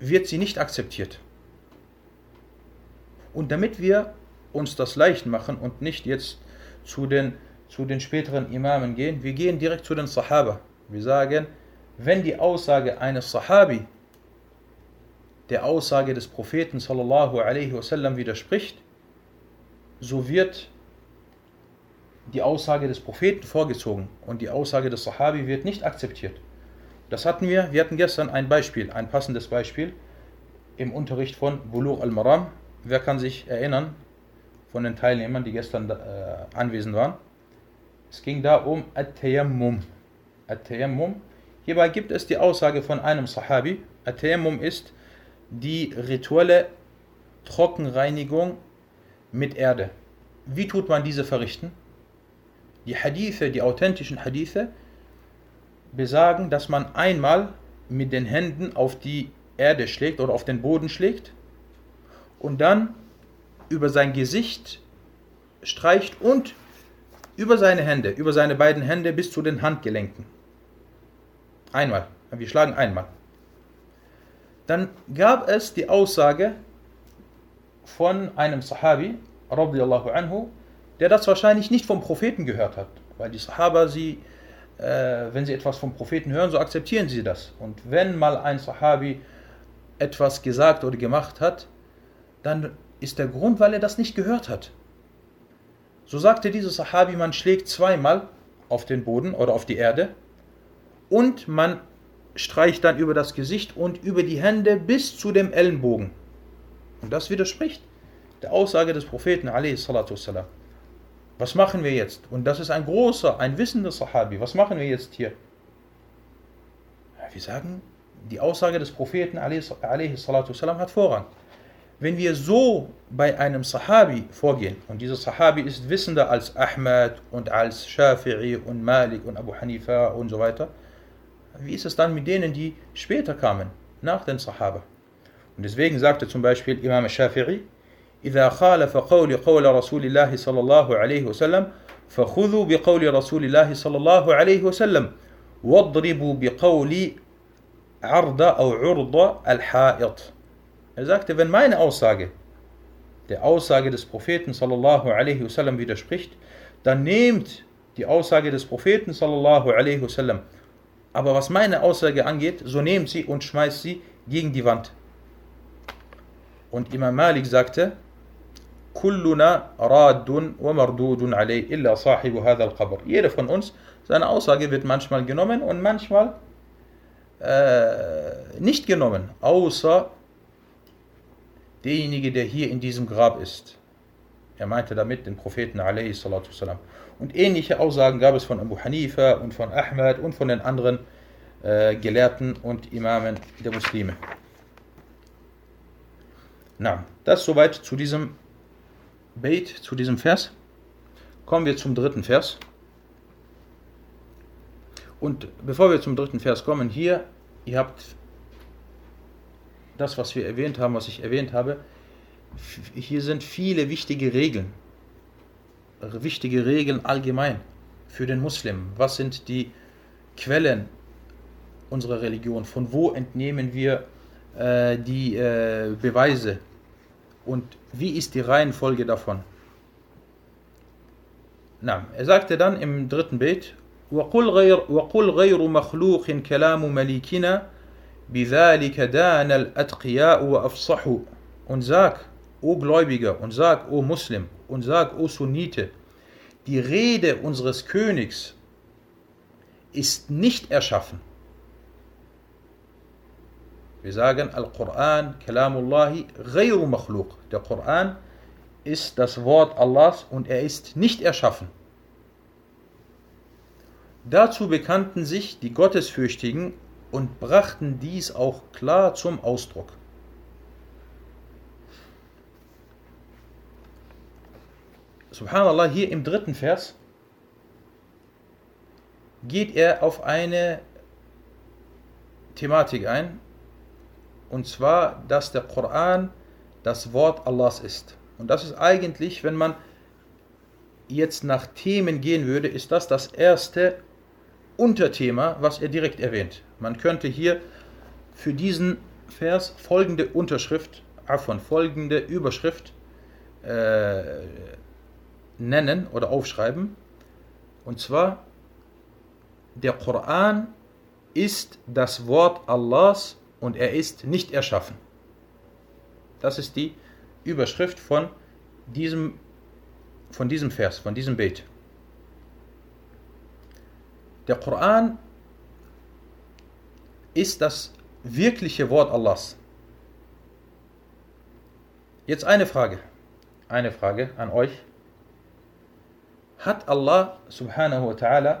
wird sie nicht akzeptiert. Und damit wir uns das leicht machen und nicht jetzt zu den, zu den späteren Imamen gehen, wir gehen direkt zu den Sahaba. Wir sagen, wenn die Aussage eines Sahabi der Aussage des Propheten sallallahu alaihi wasallam widerspricht, so wird die Aussage des Propheten vorgezogen und die Aussage des Sahabi wird nicht akzeptiert. Das hatten wir, wir hatten gestern ein Beispiel, ein passendes Beispiel im Unterricht von Bulugh al-Maram. Wer kann sich erinnern von den Teilnehmern, die gestern äh, anwesend waren? Es ging da um At-Tayammum. At-Tayammum. Hierbei gibt es die Aussage von einem Sahabi. At-Tayammum ist die rituelle Trockenreinigung mit Erde. Wie tut man diese verrichten? Die Hadithe, die authentischen Hadithe, besagen, dass man einmal mit den Händen auf die Erde schlägt oder auf den Boden schlägt und dann über sein Gesicht streicht und über seine Hände, über seine beiden Hände bis zu den Handgelenken. Einmal. Wir schlagen einmal. Dann gab es die Aussage von einem Sahabi, anhu, der das wahrscheinlich nicht vom Propheten gehört hat, weil die Sahaba, sie, äh, wenn sie etwas vom Propheten hören, so akzeptieren sie das. Und wenn mal ein Sahabi etwas gesagt oder gemacht hat, dann ist der Grund, weil er das nicht gehört hat. So sagte dieser Sahabi, man schlägt zweimal auf den Boden oder auf die Erde und man streicht dann über das Gesicht und über die Hände bis zu dem Ellenbogen. Und das widerspricht der Aussage des Propheten. a.s. Was machen wir jetzt? Und das ist ein großer, ein wissender Sahabi. Was machen wir jetzt hier? Wir sagen, die Aussage des Propheten والسلام, hat Vorrang. Wenn wir so bei einem Sahabi vorgehen, und dieser Sahabi ist wissender als Ahmad und als Shafi'i und Malik und Abu Hanifa und so weiter, wie ist es dann mit denen, die später kamen, nach den Sahaba? Und deswegen sagte zum Beispiel Imam Shafi'i, إذا خالف قول قول رسول الله صلى الله عليه وسلم فخذوا بقول رسول الله صلى الله عليه وسلم واضربوا بقول عرض أو عرض الحائط Er sagte, wenn meine Aussage der Aussage des Propheten sallallahu alaihi wasallam widerspricht, dann nehmt die Aussage des Propheten sallallahu alaihi wasallam. Aber was meine Aussage angeht, so nehmt sie und schmeißt sie gegen die Wand. Und Imam Malik sagte, Kulluna radun wa mardudun alayh illa sahibu hadha. Jeder von uns, seine Aussage wird manchmal genommen und manchmal äh, nicht genommen, außer derjenige, der hier in diesem Grab ist. Er meinte damit den Propheten alayhi. Und ähnliche Aussagen gab es von Abu Hanifa und von Ahmad und von den anderen äh, Gelehrten und Imamen der Muslime. Na, das soweit zu diesem Beit, zu diesem Vers. Kommen wir zum dritten Vers. Und bevor wir zum dritten Vers kommen, hier, ihr habt das, was wir erwähnt haben, was ich erwähnt habe, hier sind viele wichtige Regeln. Wichtige Regeln allgemein für den Muslim. Was sind die Quellen unserer Religion? Von wo entnehmen wir äh, die äh, Beweise? Und wie ist die Reihenfolge davon? Na, er sagte dann im dritten Bild, وقل غير, وقل غير مخلوق كلام مليكنا بذلك دان الأتقياء وأفصحوا und sag, o Gläubiger, und sag, o Muslim, und sag, o Sunnite, die Rede unseres Königs ist nicht erschaffen. Wir sagen, Al-Quran, Kalamullahi, ghayru makhluq. Der Koran ist das Wort Allahs und er ist nicht erschaffen. Dazu bekannten sich die Gottesfürchtigen und brachten dies auch klar zum Ausdruck. Subhanallah, hier im dritten Vers geht er auf eine Thematik ein, und zwar, dass der Koran das Wort Allahs ist. Und das ist eigentlich, wenn man jetzt nach Themen gehen würde, ist das das erste Unterthema, was er direkt erwähnt. Man könnte hier für diesen Vers folgende Unterschrift, von folgende Überschrift äh, nennen oder aufschreiben. Und zwar, der Koran ist das Wort Allahs und er ist nicht erschaffen. Das ist die Überschrift von diesem, von diesem Vers, von diesem Bet. Der Koran ist das wirkliche Wort Allahs. Jetzt eine Frage. Eine Frage an euch. Hat Allah subhanahu wa ta'ala,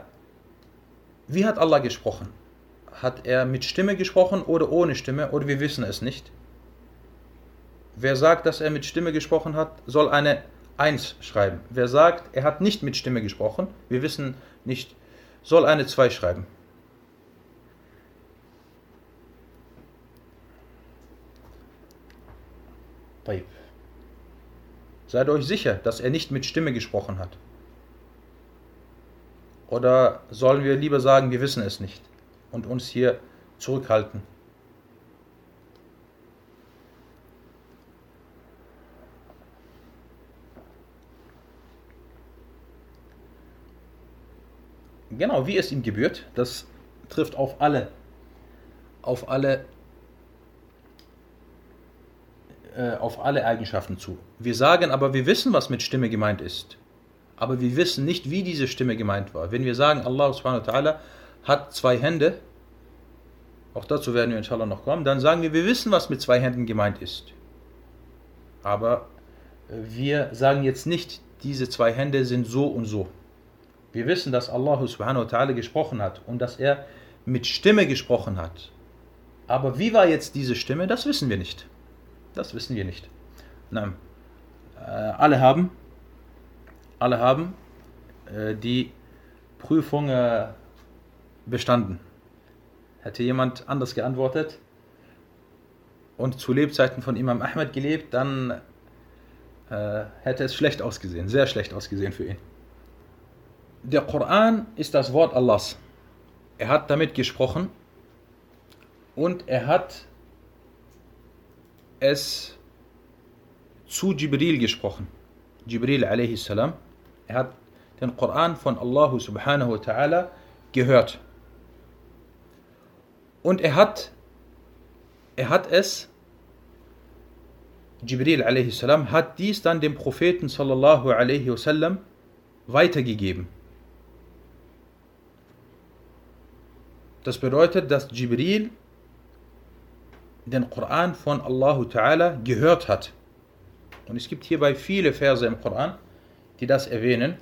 wie hat Allah gesprochen? Hat er mit Stimme gesprochen oder ohne Stimme oder wir wissen es nicht? Wer sagt, dass er mit Stimme gesprochen hat, soll eine 1 schreiben. Wer sagt, er hat nicht mit Stimme gesprochen, wir wissen nicht, soll eine 2 schreiben. Seid euch sicher, dass er nicht mit Stimme gesprochen hat. Oder sollen wir lieber sagen, wir wissen es nicht und uns hier zurückhalten? Genau, wie es ihm gebührt, das trifft auf alle, auf alle, äh, auf alle Eigenschaften zu. Wir sagen aber, wir wissen, was mit Stimme gemeint ist. Aber wir wissen nicht, wie diese Stimme gemeint war. Wenn wir sagen, Allah subhanahu wa ta'ala hat zwei Hände, auch dazu werden wir inshallah noch kommen, dann sagen wir, wir wissen, was mit zwei Händen gemeint ist. Aber äh, wir sagen jetzt nicht, diese zwei Hände sind so und so. Wir wissen, dass Allah subhanahu wa ta'ala gesprochen hat und dass er mit Stimme gesprochen hat. Aber wie war jetzt diese Stimme, das wissen wir nicht. Das wissen wir nicht. Nein. Äh, alle haben, alle haben äh, die Prüfung äh, bestanden. Hätte jemand anders geantwortet und zu Lebzeiten von Imam Ahmed gelebt, dann äh, hätte es schlecht ausgesehen, sehr schlecht ausgesehen für ihn der Koran ist das Wort Allahs. Er hat damit gesprochen und er hat es zu Jibril gesprochen. Jibril a.s. Er hat den Koran von Allah subhanahu wa ta'ala gehört. Und er hat, er hat es, Jibril a.s. hat dies dann dem Propheten sallallahu alaihi wasallam weitergegeben. Das bedeutet, dass Jibril den Koran von Allah Ta'ala gehört hat. Und es gibt hierbei viele Verse im Koran, die das erwähnen.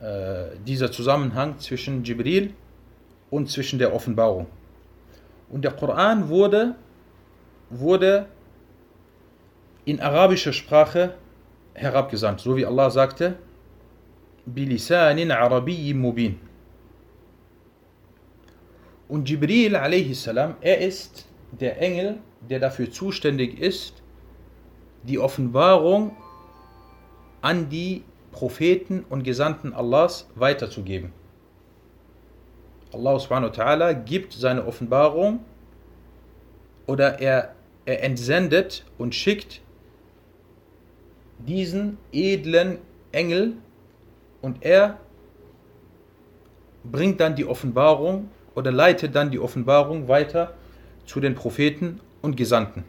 Äh, dieser Zusammenhang zwischen Jibril und zwischen der Offenbarung. Und der Koran wurde, wurde in arabischer Sprache herabgesandt, so wie Allah sagte, bilisanin arabiyyin mubin. Und Jibril a.s., er ist der Engel, der dafür zuständig ist, die Offenbarung an die Propheten und Gesandten Allahs weiterzugeben. Allah subhanahu wa ta'ala gibt seine Offenbarung oder er, er entsendet und schickt diesen edlen Engel und er bringt dann die Offenbarung oder leitet dann die Offenbarung weiter zu den Propheten und Gesandten.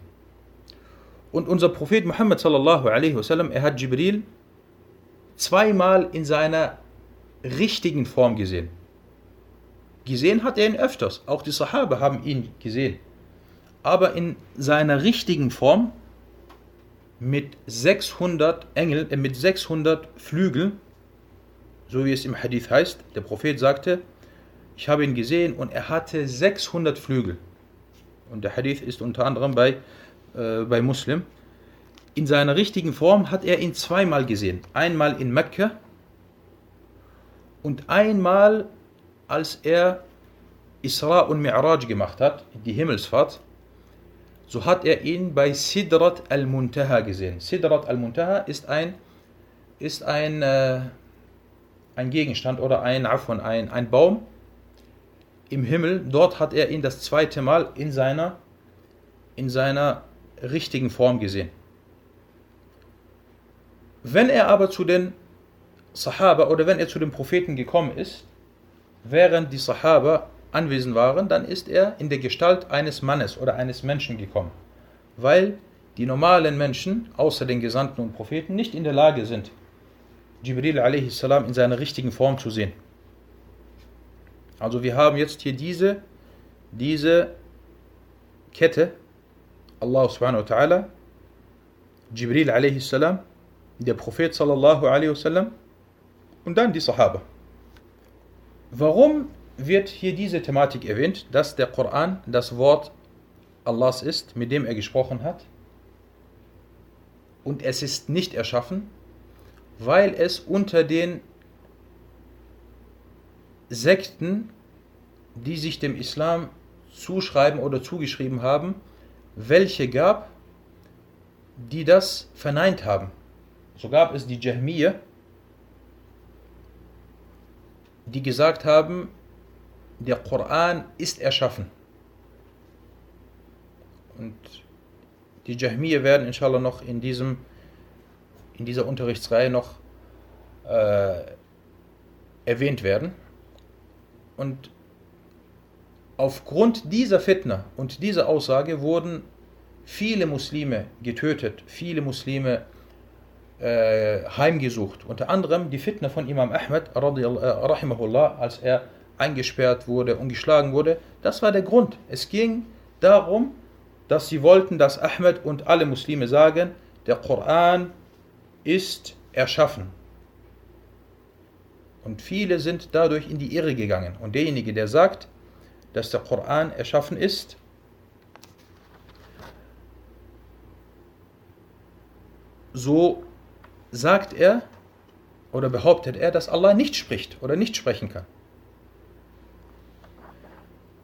Und unser Prophet Muhammad sallallahu alaihi wasallam, er hat Jibril zweimal in seiner richtigen Form gesehen. Gesehen hat er ihn öfters, auch die Sahaba haben ihn gesehen. Aber in seiner richtigen Form mit 600 Engel, äh, mit 600 Flügeln, so wie es im Hadith heißt, der Prophet sagte, ich habe ihn gesehen und er hatte 600 Flügel. Und der Hadith ist unter anderem bei, äh, bei Muslim. In seiner richtigen Form hat er ihn zweimal gesehen. Einmal in Mekka und einmal, als er Isra und Mi'raj gemacht hat, die Himmelsfahrt, so hat er ihn bei Sidrat al-Muntaha gesehen. Sidrat al-Muntaha ist ein, ist ein, äh, ein Gegenstand oder ein, ein, ein Baum, im Himmel, dort hat er ihn das zweite Mal in seiner, in seiner richtigen Form gesehen. Wenn er aber zu den Sahaba oder wenn er zu den Propheten gekommen ist, während die Sahaba anwesend waren, dann ist er in der Gestalt eines Mannes oder eines Menschen gekommen, weil die normalen Menschen, außer den Gesandten und Propheten, nicht in der Lage sind, Jibril a.s. in seiner richtigen Form zu sehen. Also wir haben jetzt hier diese, diese Kette, Allah subhanahu wa ta'ala, Jibril a.s., der Prophet sallallahu alaihi wasallam und dann die Sahaba. Warum wird hier diese Thematik erwähnt, dass der Koran das Wort Allahs ist, mit dem er gesprochen hat? Und es ist nicht erschaffen, weil es unter den Sekten, die sich dem Islam zuschreiben oder zugeschrieben haben, welche gab, die das verneint haben. So gab es die Jahmiyyah, die gesagt haben, der Koran ist erschaffen. Und die Jahmiyyah werden inshallah noch in, diesem, in dieser Unterrichtsreihe noch äh, erwähnt werden. Und aufgrund dieser Fitna und dieser Aussage wurden viele Muslime getötet, viele Muslime äh, heimgesucht. Unter anderem die Fitna von Imam Ahmed, äh, rahimahullah, als er eingesperrt wurde und geschlagen wurde. Das war der Grund. Es ging darum, dass sie wollten, dass Ahmed und alle Muslime sagen, der Koran ist erschaffen. Und viele sind dadurch in die Irre gegangen. Und derjenige, der sagt, dass der Koran erschaffen ist, so sagt er oder behauptet er, dass Allah nicht spricht oder nicht sprechen kann.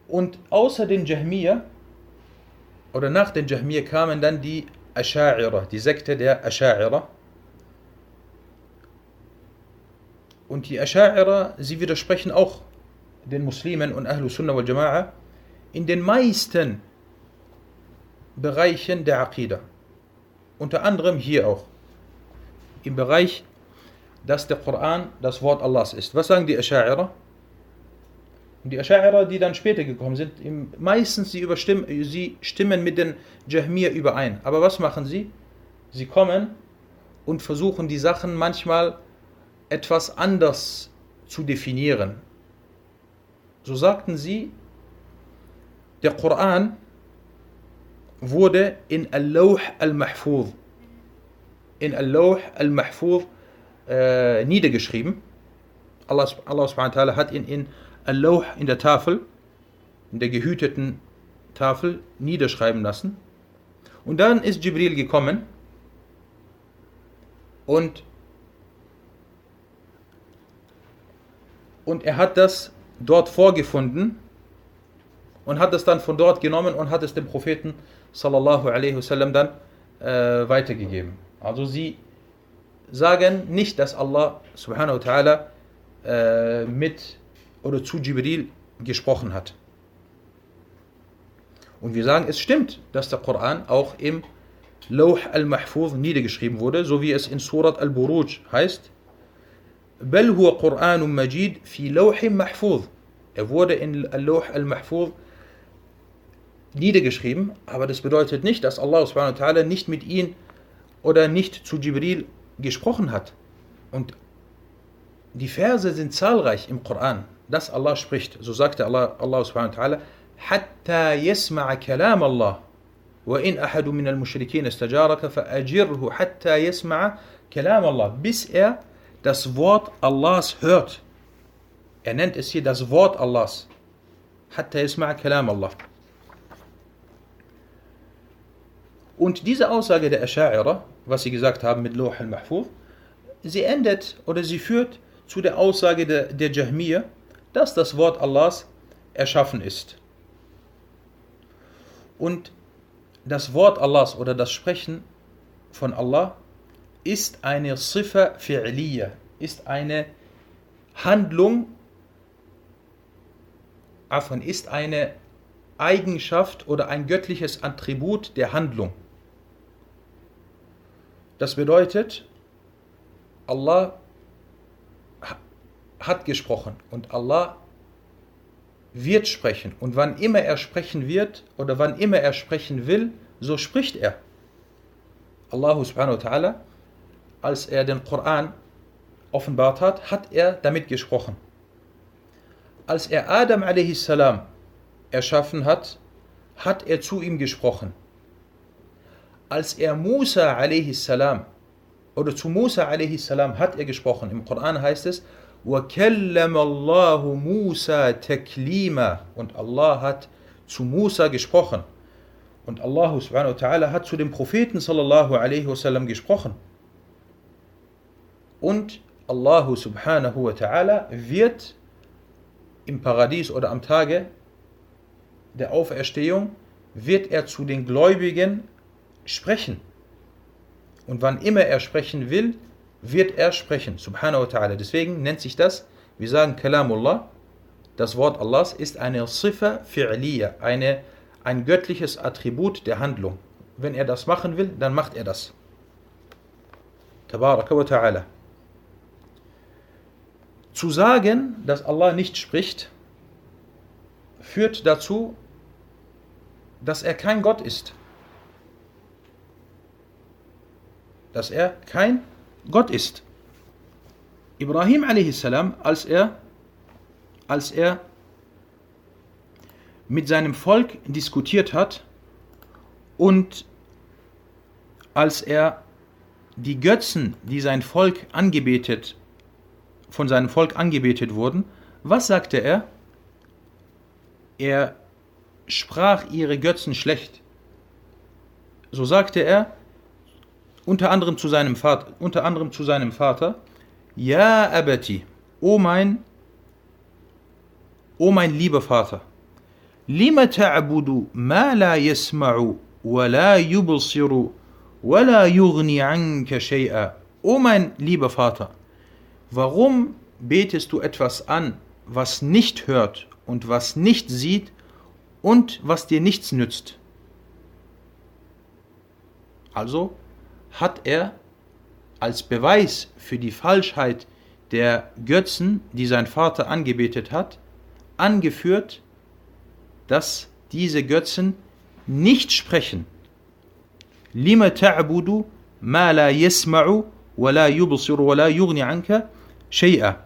Und außer den Jahmiyyah oder nach den Jahmiyyah kamen dann die Asha'ira, die Sekte der Asha'ira. Und die Asha'ira, sie widersprechen auch den Muslimen und Ahlus Sunnah wal Jama'a in den meisten Bereichen der Aqidah. Unter anderem hier auch. Im Bereich, dass der Koran das Wort Allahs ist. Was sagen die Asha'ira? Und die Asha'ira, die dann später gekommen sind, meistens sie, sie stimmen mit den Jahmir überein. Aber was machen sie? Sie kommen und versuchen die Sachen manchmal etwas anders zu definieren. So sagten sie, der Koran wurde in Al-Lawh al-Mahfuz, in Al-Lawh al-Mahfuz äh, niedergeschrieben. Allah, Allah subhanahu hat ihn in Al-Lawh in der Tafel, in der gehüteten Tafel, niederschreiben lassen. Und dann ist Jibril gekommen und, und er hat das dort vorgefunden und hat es dann von dort genommen und hat es dem Propheten sallallahu alaihi wasallam dann äh, weitergegeben. Also sie sagen nicht, dass Allah subhanahu wa ta'ala äh, mit oder zu Jibril gesprochen hat. Und wir sagen, es stimmt, dass der Koran auch im Lauh al-Mahfuz niedergeschrieben wurde, so wie es in Surat al-Buruj heißt. بل هو قرآن مجيد في لوح محفوظ. Er wurde in Lauh al-Mahfuz niedergeschrieben, aber das bedeutet nicht, dass Allah subhanahu wa ta'ala nicht mit ihm oder nicht zu Jibril gesprochen hat. Und die Verse sind zahlreich im Koran dass Allah spricht. So sagte Allah, Allah subhanahu wa ta'ala, حتى يسمع كلام الله وإن أحد من المشركين استجارك فأجره حتى يسمع كلام الله bis er das Wort Allahs hört. Er nennt es hier das Wort Allahs. حتى يسمع كلام الله. Und diese Aussage der Asha'ira, was sie gesagt haben mit Loh al-Mahfuz, sie endet oder sie führt zu der Aussage der, der Jahmiyyah, dass das Wort Allahs erschaffen ist. Und das Wort Allahs oder das Sprechen von Allah ist eine Sifa fi'liya, ist eine Handlung, ist eine Eigenschaft oder ein göttliches Attribut der Handlung. Das bedeutet, Allah hat gesprochen und Allah wird sprechen. Und wann immer er sprechen wird oder wann immer er sprechen will, so spricht er. Allah subhanahu wa ta'ala, als er den Koran offenbart hat, hat er damit gesprochen. Als er Adam a.s. erschaffen hat, hat er zu ihm gesprochen Als er Musa a.s. oder zu Musa a.s. hat er gesprochen. Im Koran heißt es, وَكَلَّمَ اللَّهُ مُوسَى تَكْلِيمًا Und Allah hat zu Musa gesprochen. Und Allah subhanahu wa ta'ala hat zu dem Propheten sallallahu alaihi wasallam gesprochen. Und Allah subhanahu wa ta'ala wird im Paradies oder am Tage der Auferstehung, wird er zu den Gläubigen sprechen. Und wann immer er sprechen will, wird er sprechen, subhanahu wa ta'ala. Deswegen nennt sich das, wir sagen Kalamullah, das Wort Allahs ist eine Sifa fi'liya, eine, ein göttliches Attribut der Handlung. Wenn er das machen will, dann macht er das. Tabaraka wa ta'ala. Zu sagen, dass Allah nicht spricht, führt dazu, dass er kein Gott ist. Dass er kein Gott ist. Ibrahim a.s., als er, als er mit seinem Volk diskutiert hat und als er die Götzen, die sein Volk angebetet, von seinem Volk angebetet wurden, was sagte er? Er sprach ihre Götzen schlecht. So sagte er, unter anderem zu seinem Vater, unter anderem zu seinem Vater, Ja Abati, o mein, o mein lieber Vater, lima ta'budu ma la yasma'u wa la yubsiru wa la yughni anka shay'a. O mein lieber Vater, warum betest du etwas an, was nicht hört und was nicht sieht und was dir nichts nützt? Also hat er als Beweis für die Falschheit der Götzen, die sein Vater angebetet hat, angeführt, dass diese Götzen nicht sprechen. Lima ta'budu ma la yasma'u wa la yubsiru wa la yughni anka shay'a.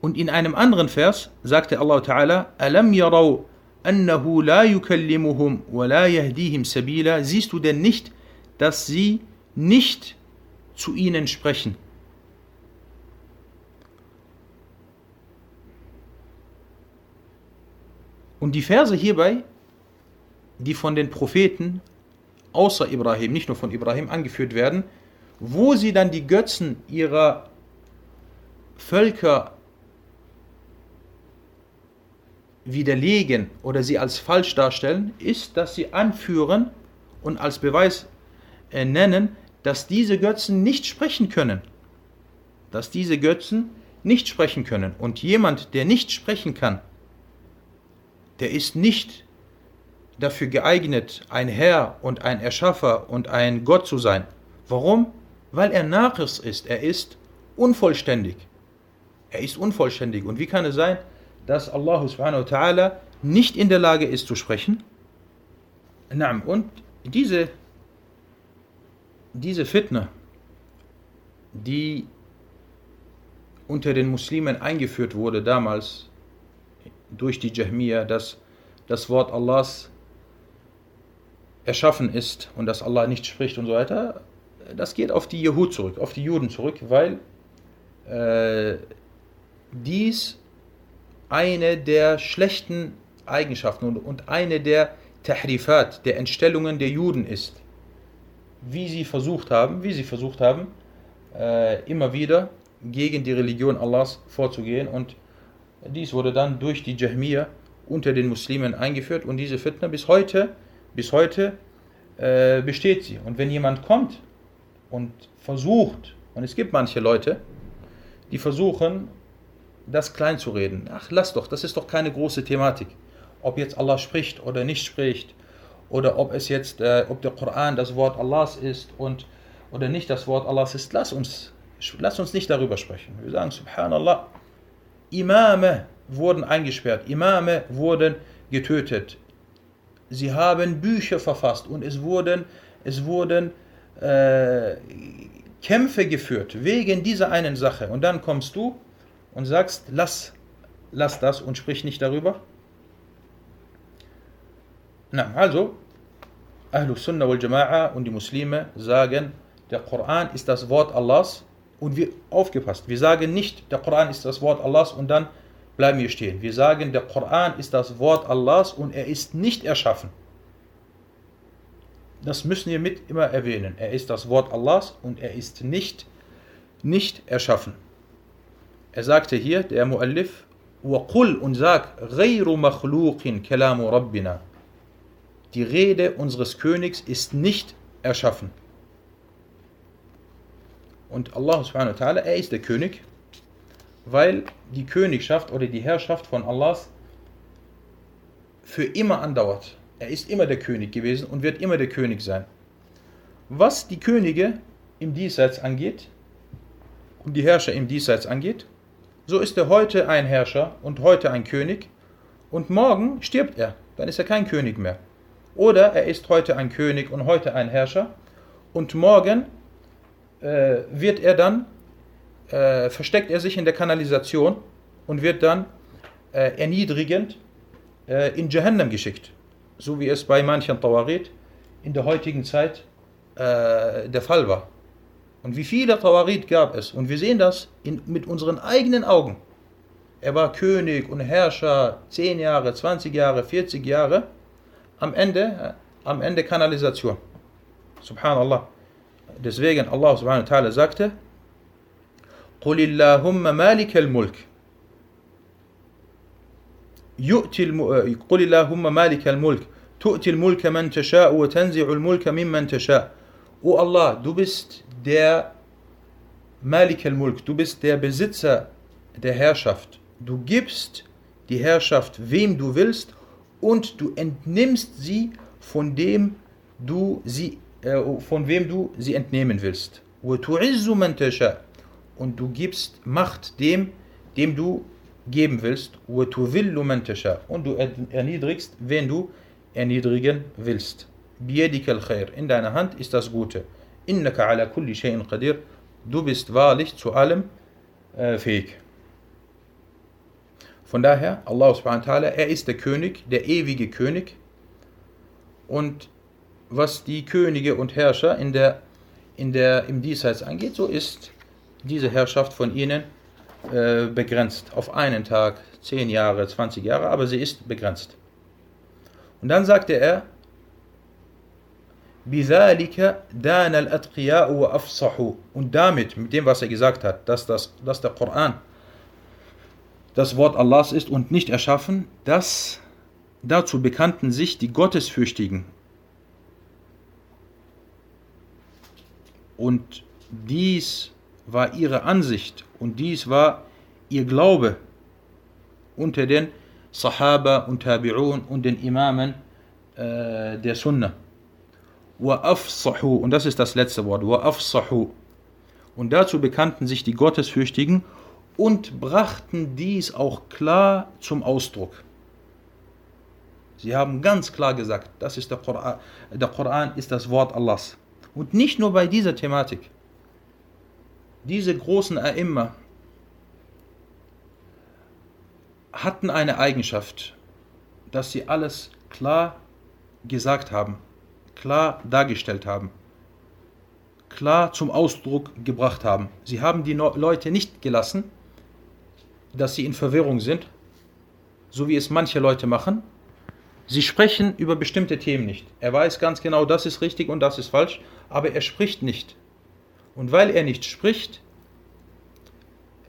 Und in einem anderen Vers sagte Allah Ta'ala, Alam yarau أنه لا يكلمهم ولا يهديهم سبيلا siehst du denn nicht, dass sie nicht zu ihnen sprechen? Und die Verse hierbei, die von den Propheten außer Ibrahim, nicht nur von Ibrahim angeführt werden, wo sie dann die Götzen ihrer Völker widerlegen oder sie als falsch darstellen, ist, dass sie anführen und als Beweis äh, nennen, dass diese Götzen nicht sprechen können. Dass diese Götzen nicht sprechen können. Und jemand, der nicht sprechen kann, der ist nicht dafür geeignet, ein Herr und ein Erschaffer und ein Gott zu sein. Warum? Weil er Nachriss ist. Er ist unvollständig. Er ist unvollständig. Und wie kann es sein, dass Allah subhanahu wa ta'ala nicht in der Lage ist zu sprechen. Und diese, diese Fitna, die unter den Muslimen eingeführt wurde damals durch die Jahmiya, dass das Wort Allahs erschaffen ist und dass Allah nicht spricht und so weiter, das geht auf die Jehud zurück, auf die Juden zurück, weil äh, dies eine der schlechten Eigenschaften und eine der Tahrifat, der Entstellungen der Juden ist. Wie sie versucht haben, wie sie versucht haben, äh, immer wieder gegen die Religion Allahs vorzugehen und dies wurde dann durch die Jahmiya unter den Muslimen eingeführt und diese Fitna bis heute, bis heute äh, besteht sie. Und wenn jemand kommt und versucht, und es gibt manche Leute, die versuchen, das klein zu reden. Ach, lass doch, das ist doch keine große Thematik. Ob jetzt Allah spricht oder nicht spricht, oder ob es jetzt, äh, ob der Koran das Wort Allahs ist und oder nicht das Wort Allahs ist, lass uns, lass uns nicht darüber sprechen. Wir sagen Subhanallah. Imame wurden eingesperrt, Imame wurden getötet, sie haben Bücher verfasst und es wurden, es wurden äh, Kämpfe geführt wegen dieser einen Sache. Und dann kommst du und sagst, lass, lass das und sprich nicht darüber. Na, also, Ahlus Sunnah wal Jama'a und die Muslime sagen, der Koran ist das Wort Allahs und wir, aufgepasst, wir sagen nicht, der Koran ist das Wort Allahs und dann bleiben wir stehen. Wir sagen, der Koran ist das Wort Allahs und er ist nicht erschaffen. Das müssen wir mit immer erwähnen. Er ist das Wort Allahs und er ist nicht, nicht erschaffen. Er sagte hier, der Muallif, وَقُلْ und sag, غَيْرُ مَخْلُوقٍ كَلَامُ رَبِّنَا Die Rede unseres Königs ist nicht erschaffen. Und Allah subhanahu wa ta'ala, er ist der König, weil die Königschaft oder die Herrschaft von Allahs für immer andauert. Er ist immer der König gewesen und wird immer der König sein. Was die Könige im Diesseits angeht und die Herrscher im Diesseits angeht, so ist er heute ein Herrscher und heute ein König und morgen stirbt er, dann ist er kein König mehr. Oder er ist heute ein König und heute ein Herrscher und morgen äh, wird er dann, äh, versteckt er sich in der Kanalisation und wird dann äh, erniedrigend äh, in Jahannam geschickt so wie es bei manchen Tawarit in der heutigen Zeit äh, der Fall war. Und wie viele Tawarit gab es? Und wir sehen das in, mit unseren eigenen Augen. Er war König und Herrscher 10 Jahre, 20 Jahre, 40 Jahre. Am Ende, äh, am Ende Kanalisation. Subhanallah. Deswegen Allah subhanahu wa ta'ala sagte, قل اللهم مالك الملك يؤتي الم... قل اللهم مالك الملك تؤتي الملك من تشاء وتنزع الملك ممن تشاء O Allah, du bist der Malik al-Mulk, du bist der Besitzer der Herrschaft. Du gibst die Herrschaft wem du willst und du entnimmst sie von dem du sie äh, von wem du sie entnehmen willst. Und du gibst Macht dem, dem du geben willst, und du erniedrigst, wen du erniedrigen willst. In deiner Hand ist das Gute. Du bist wahrlich zu allem äh, fähig. Von daher, Allah subhanahu wa ta'ala, er ist der König, der ewige König. Und was die Könige und Herrscher in der, in der, im Diesseits angeht, so ist diese Herrschaft von ihnen äh, begrenzt. Auf einen Tag, 10 Jahre, 20 Jahre, aber sie ist begrenzt. Und dann sagte er, بذلك دان الأتقياء وأفصحوا und damit, mit dem was er gesagt hat, dass, das, dass der Koran das Wort Allahs ist und nicht erschaffen, das dazu bekannten sich die Gottesfürchtigen und dies war ihre Ansicht und dies war ihr Glaube unter den Sahaba und Tabi'un und den Imamen äh, der Sunna. Und das ist das letzte Wort. Und dazu bekannten sich die Gottesfürchtigen und brachten dies auch klar zum Ausdruck. Sie haben ganz klar gesagt, das ist der Koran, der Koran ist das Wort Allahs. Und nicht nur bei dieser Thematik. Diese großen A'imma, hatten eine Eigenschaft, dass sie alles klar gesagt haben, klar dargestellt haben, klar zum Ausdruck gebracht haben. Sie haben die Leute nicht gelassen, dass sie in Verwirrung sind, so wie es manche Leute machen. Sie sprechen über bestimmte Themen nicht. Er weiß ganz genau, das ist richtig und das ist falsch, aber er spricht nicht. Und weil er nicht spricht,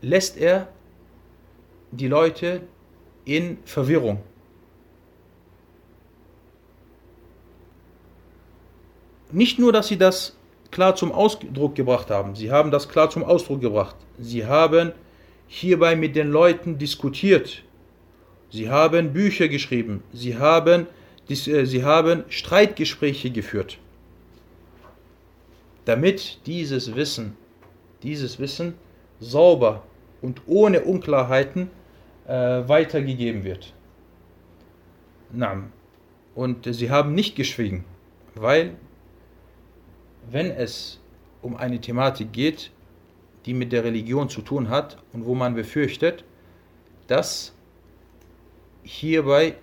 lässt er die Leute in Verwirrung. Nicht nur, dass sie das klar zum Ausdruck gebracht haben, sie haben das klar zum Ausdruck gebracht. Sie haben hierbei mit den Leuten diskutiert. Sie haben Bücher geschrieben. Sie haben, äh, sie haben Streitgespräche geführt. Damit dieses Wissen, dieses Wissen sauber und ohne Unklarheiten äh, weitergegeben wird. Naam. Und sie haben nicht geschwiegen, weil wenn es um eine Thematik geht, die mit der Religion zu tun hat und wo man befürchtet, dass hierbei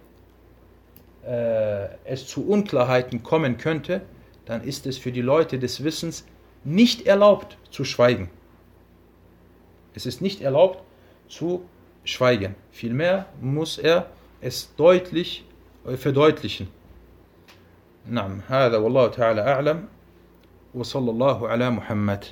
äh, es zu Unklarheiten kommen könnte, dann ist es für die Leute des Wissens nicht erlaubt zu schweigen. Es ist nicht erlaubt zu schweigen. Vielmehr muss er es deutlich verdeutlichen. نعم هذا والله تعالى أعلم وصلى الله على محمد.